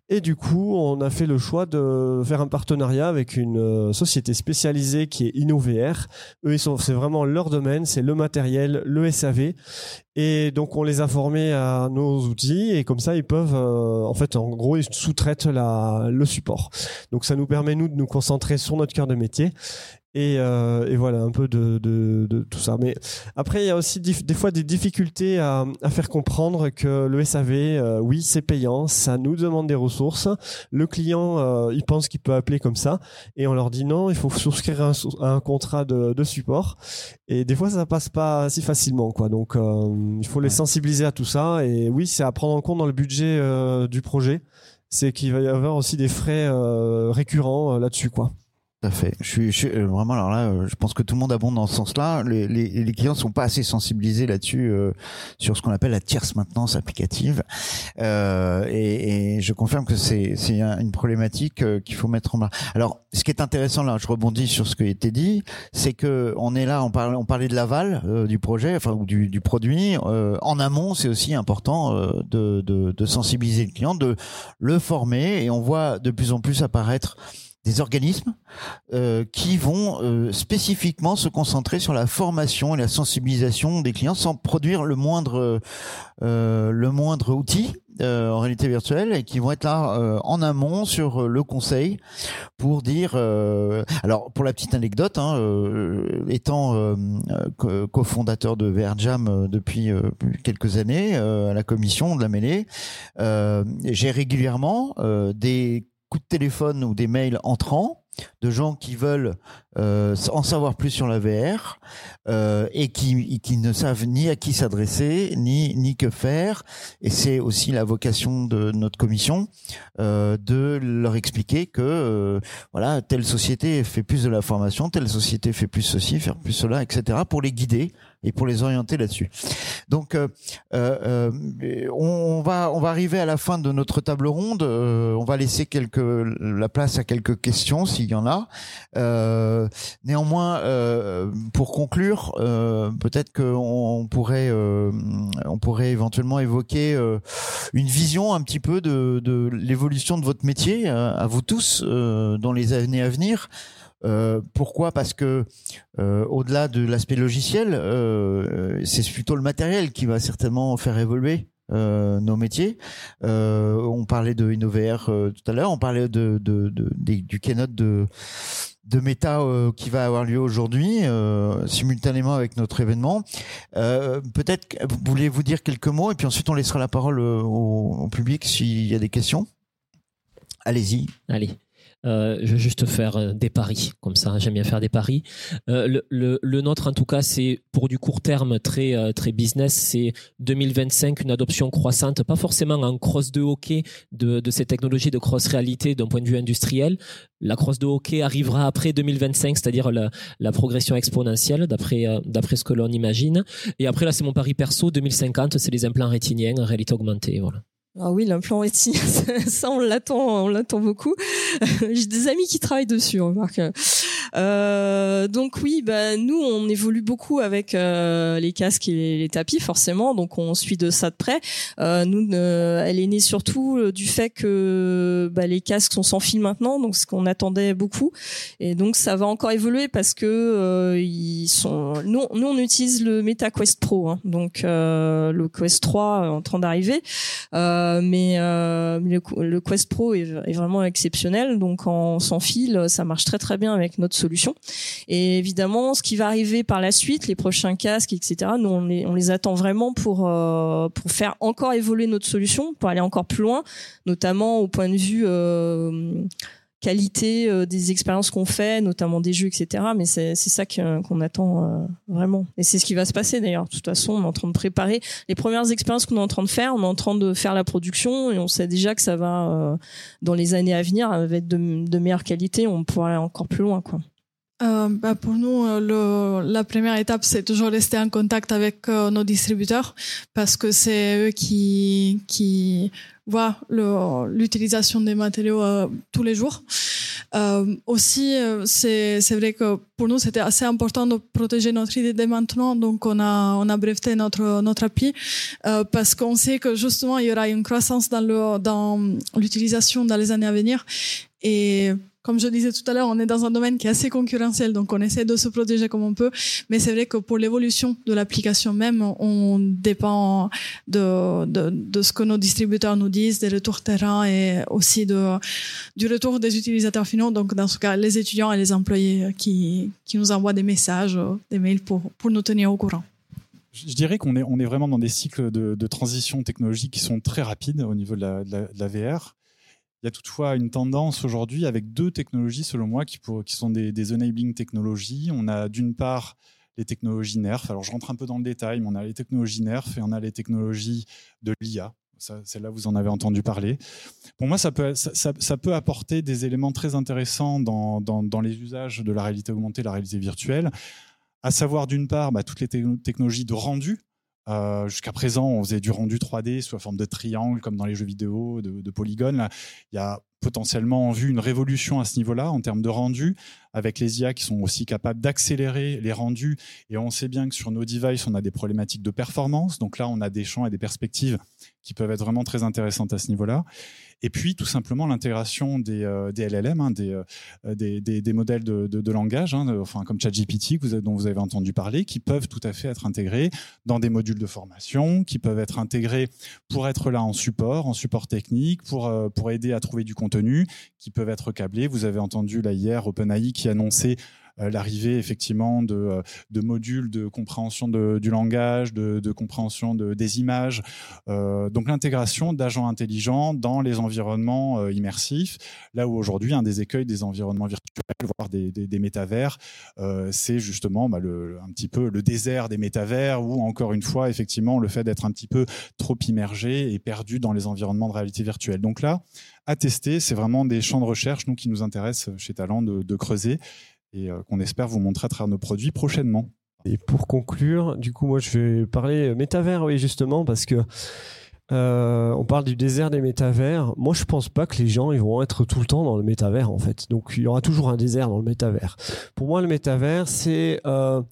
Et du coup, on a fait le choix de faire un partenariat avec une euh, société spécialisée qui est InnoVR. Eux, c'est vraiment leur domaine, c'est le matériel, le SAV. Et donc, on les a formés à nos outils et comme ça, ils peuvent, euh, en fait, en gros, ils sous-traitent le support. Donc, ça nous permet, nous, de nous concentrer sur notre cœur de métier et, euh, et, voilà un peu de, de, de, tout ça. Mais après, il y a aussi des fois des difficultés à, à, faire comprendre que le SAV, euh, oui, c'est payant, ça nous demande des ressources. Le client, euh, il pense qu'il peut appeler comme ça, et on leur dit non, il faut souscrire un, un contrat de, de, support. Et des fois, ça passe pas si facilement, quoi. Donc, euh, il faut les sensibiliser à tout ça. Et oui, c'est à prendre en compte dans le budget euh, du projet. C'est qu'il va y avoir aussi des frais récurrents là-dessus, quoi à fait. Je suis, je suis, euh, vraiment alors là, euh, je pense que tout le monde abonde dans ce sens-là. Les, les, les clients sont pas assez sensibilisés là-dessus euh, sur ce qu'on appelle la tierce maintenance applicative. Euh, et, et, je confirme que c'est c'est une problématique qu'il faut mettre en place. Alors, ce qui est intéressant là, je rebondis sur ce qui a été dit, c'est que on est là, on parlait on parlait de l'aval du projet, enfin ou du, du produit. en amont, c'est aussi important de, de, de sensibiliser le client, de le former, et on voit de plus en plus apparaître des organismes euh, qui vont euh, spécifiquement se concentrer sur la formation et la sensibilisation des clients sans produire le moindre euh, le moindre outil euh, en réalité virtuelle et qui vont être là euh, en amont sur le conseil pour dire. alors pour la petite anecdote, hein, étant cofondateur de VRJam depuis quelques années à la commission de la mêlée, j'ai régulièrement des de téléphone ou des mails entrants de gens qui veulent euh, en savoir plus sur la VR euh, et qui, qui ne savent ni à qui s'adresser ni ni que faire. Et c'est aussi la vocation de notre commission euh, de leur expliquer que voilà telle société fait plus de la formation telle société fait plus ceci faire plus cela etc pour les guider et pour les orienter là-dessus. Donc, euh, euh, on, va on va arriver à la fin de notre table ronde. Euh, on va laisser quelques la place à quelques questions s'il y en a. néanmoins, pour conclure, peut-être qu'on pourrait on pourrait éventuellement évoquer une vision un petit peu de, de l'évolution de votre métier à vous tous dans les années à venir. Euh, pourquoi? Parce que euh, au-delà de l'aspect logiciel, euh, c'est plutôt le matériel qui va certainement faire évoluer nos métiers. on parlait de InnoVR tout à l'heure, on parlait du keynote de de Meta qui va avoir lieu aujourd'hui, simultanément avec notre événement. Peut-être voulez-vous dire quelques mots et puis ensuite on laissera la parole au, au public s'il y a des questions? Allez-y. Allez. Euh, je vais juste faire euh, des paris, comme ça, j'aime bien faire des paris. Euh, le, le, le, nôtre, en tout cas, c'est pour du court terme très euh, très business. C'est 2025 une adoption croissante, pas forcément en cross de hockey de, de ces technologies de cross réalité d'un point de vue industriel. La cross de hockey arrivera après 2025, c'est-à-dire la, la, progression exponentielle d'après d'après ce que l'on imagine. Et après là, c'est mon pari perso. 2050, c'est les implants rétiniens en réalité augmentée. Voilà. Ah oui, l'implant rétinien, <laughs> ça on l'attend, on l'attend beaucoup. <laughs> J'ai des amis qui travaillent dessus, remarque. Euh, donc oui, bah nous on évolue beaucoup avec euh, les casques et les, tapis forcément, donc on suit de ça de près. Euh, nous, elle est née surtout euh, du fait que bah, les casques sont sans fil maintenant, donc ce qu'on attendait beaucoup, et donc ça va encore évoluer parce que ils sont. Nous, nous on utilise le MetaQuest Pro, hein, donc le Quest 3 en train d'arriver. Mais, le, Quest Pro est, vraiment exceptionnel, donc en sans fil, ça marche très très bien avec notre solution. Et évidemment, ce qui va arriver par la suite, les prochains casques, etc. Nous on les, on les attend vraiment pour euh, pour faire encore évoluer notre solution, pour aller encore plus loin, notamment au point de vue qualité euh, des expériences qu'on fait, notamment des jeux, etc. Mais c'est ça qu'on attend euh, vraiment. Et c'est ce qui va se passer d'ailleurs. De toute façon, on est en train de préparer les premières expériences qu'on est en train de faire. On est en train de faire la production et on sait déjà que ça va, euh, dans les années à venir, être de, meilleure qualité. On pourra aller encore plus loin, quoi. Bah pour nous, la première étape, c'est toujours rester en contact avec nos distributeurs parce que c'est eux qui, qui voient l'utilisation des matériaux euh, tous les jours. Euh, aussi, euh, c'est vrai que pour nous, c'était assez important de protéger notre idée dès maintenant. Donc, on a, on a breveté notre, notre appli euh, parce qu'on sait que justement, il y aura une croissance dans l'utilisation dans, dans les années à venir. Et comme je disais tout à l'heure, on est dans un domaine qui est assez concurrentiel, donc on essaie de se protéger comme on peut. Mais c'est vrai que pour l'évolution de l'application même, on dépend de, de, ce que nos distributeurs nous disent, des retours terrain et aussi de, du retour des utilisateurs finaux. Donc dans ce cas, les étudiants et les employés qui, qui nous envoient des messages, des mails pour, pour nous tenir au courant. Je dirais qu'on est, on est vraiment dans des cycles de, de, transition technologique qui sont très rapides au niveau de la, de la VR. Il y a toutefois une tendance aujourd'hui avec deux technologies, selon moi, qui, sont des, enabling technologies. On a d'une part les technologies NERF. Alors, je rentre un peu dans le détail, mais on a les technologies NERF et on a les technologies de l'IA. Celle-là, vous en avez entendu parler. Pour moi, ça peut, apporter des éléments très intéressants dans, les usages de la réalité augmentée, la réalité virtuelle, à savoir d'une part bah, toutes les technologies de rendu. Euh, Jusqu'à présent, on faisait du rendu 3D sous la forme de triangle, comme dans les jeux vidéo, de, de polygones. Il y a potentiellement vu une révolution à ce niveau-là en termes de rendu, avec les IA qui sont aussi capables d'accélérer les rendus. Et on sait bien que sur nos devices, on a des problématiques de performance. Donc là, on a des champs et des perspectives qui peuvent être vraiment très intéressantes à ce niveau-là. Et puis, tout simplement, l'intégration des, euh, LLM, hein, des, euh, des, modèles de, langage, hein, enfin, comme ChatGPT, dont vous avez entendu parler, qui peuvent tout à fait être intégrés dans des modules de formation, qui peuvent être intégrés pour être là en support, en support technique, pour, euh, aider à trouver du contenu, qui peuvent être câblés. Vous avez entendu là hier OpenAI qui annonçait l'arrivée effectivement de, euh, de, modules de compréhension du langage, de, compréhension de, des images, euh, donc l'intégration d'agents intelligents dans les environnements euh, immersifs, là où aujourd'hui un des écueils des environnements virtuels, voire des, métavers, euh, c'est justement bah, un petit peu le désert des métavers, ou encore une fois effectivement le fait d'être un petit peu trop immergé et perdu dans les environnements de réalité virtuelle. Donc là, à tester, c'est vraiment des champs de recherche nous qui nous intéressent chez Talent de, de creuser et euh, qu'on espère vous montrer à travers nos produits prochainement. Et pour conclure, du coup, moi, je vais parler métavers, oui, justement, parce que euh, on parle du désert des métavers. Moi, je pense pas que les gens ils vont être tout le temps dans le métavers, en fait. Donc, il y aura toujours un désert dans le métavers. Pour moi, le métavers, c'est euh,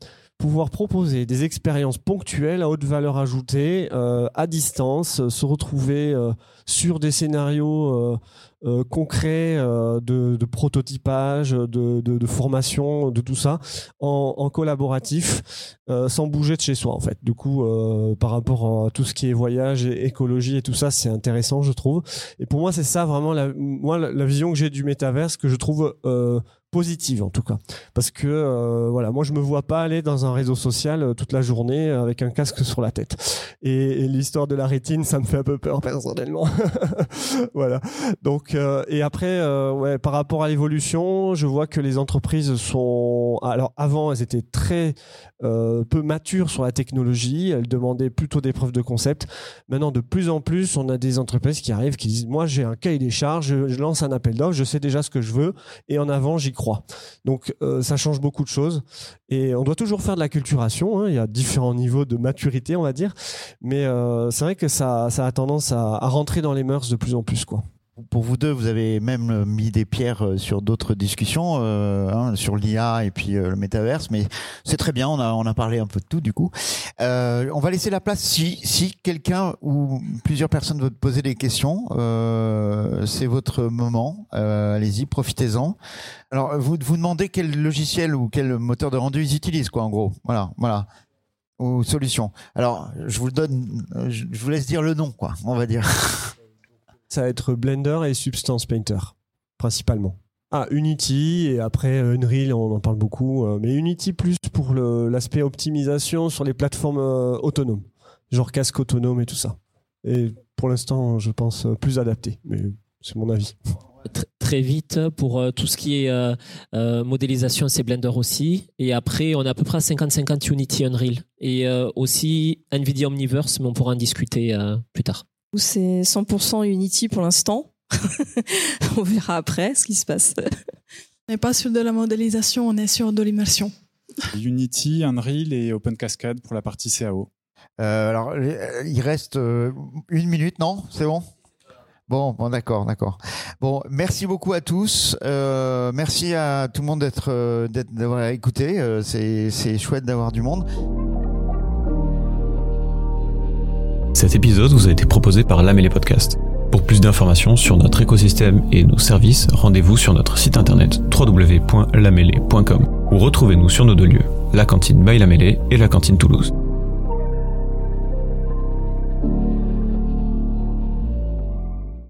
pouvoir proposer des expériences ponctuelles à haute valeur ajoutée, euh, à distance, se retrouver euh, sur des scénarios euh, euh, concrets euh, de, prototypage, de, de, formation, de tout ça, en, collaboratif, euh, sans bouger de chez soi en fait. Du coup, euh, par rapport à tout ce qui est voyage, et écologie et tout ça, c'est intéressant, je trouve. Et pour moi, c'est ça vraiment la, moi la, vision que j'ai du métaverse que je trouve euh, positive en tout cas. Parce que euh, voilà moi je me vois pas aller dans un réseau social euh, toute la journée avec un casque sur la tête. Et, l'histoire de la rétine ça me fait un peu peur <laughs> personnellement. <laughs> Voilà. Donc euh, et après euh, ouais par rapport à l'évolution je vois que les entreprises sont alors avant elles étaient très euh, peu matures sur la technologie. Elles demandaient plutôt des preuves de concept. Maintenant de plus en plus on a des entreprises qui arrivent qui disent moi j'ai un cahier des charges je, je lance un appel d'offres je sais déjà ce que je veux et en avant j'y Donc euh, ça change beaucoup de choses et on doit toujours faire de la culturation. Hein. Il y a différents niveaux de maturité, on va dire, mais euh, c'est vrai que ça, ça a tendance à, à, rentrer dans les mœurs de plus en plus, quoi pour vous deux, vous avez même mis des pierres euh, sur d'autres discussions, euh, hein, sur l'IA et puis euh, le métaverse, mais c'est très bien, on a, on a parlé un peu de tout du coup. Euh, on va laisser la place si, si quelqu'un ou plusieurs personnes veulent poser des questions, euh, c'est votre moment, euh, allez-y, profitez-en. Alors, vous vous demandez quel logiciel ou quel moteur de rendu ils utilisent, quoi, en gros. Voilà, voilà ou solution. Alors, je vous donne, je vous laisse dire le nom, quoi, on va dire. <laughs> ça va être Blender et Substance Painter, principalement. Ah, Unity, et après Unreal, on en parle beaucoup, euh, mais Unity plus pour l'aspect optimisation sur les plateformes euh, autonomes, genre casque autonome et tout ça. Et pour l'instant, je pense plus adapté, mais c'est mon avis. Très vite pour euh, tout ce qui est euh, euh, modélisation, c'est Blender aussi. Et après, on est à peu près à 50-50 Unity Unreal. Et euh, aussi NVIDIA Omniverse, mais on pourra en discuter plus tard c'est 100% Unity pour l'instant. <laughs> on verra après ce qui se passe. On n'est pas sur de la modélisation, on est sur de l'immersion. Unity, Unreal et Open Cascade pour la partie CAO. Euh, alors, il reste euh, une minute, non? C'est bon? Bon, bon d'accord, d'accord. Bon, merci beaucoup à tous. Euh, merci à tout le monde d'être, euh, d'avoir écouté. Euh, c'est, c'est chouette d'avoir du monde. Cet épisode vous a été proposé par Lamélé Podcast. Pour plus d'informations sur notre écosystème et nos services, rendez-vous sur notre site internet www.lamélé.com ou retrouvez-nous sur nos deux lieux, la cantine by et la cantine Toulouse.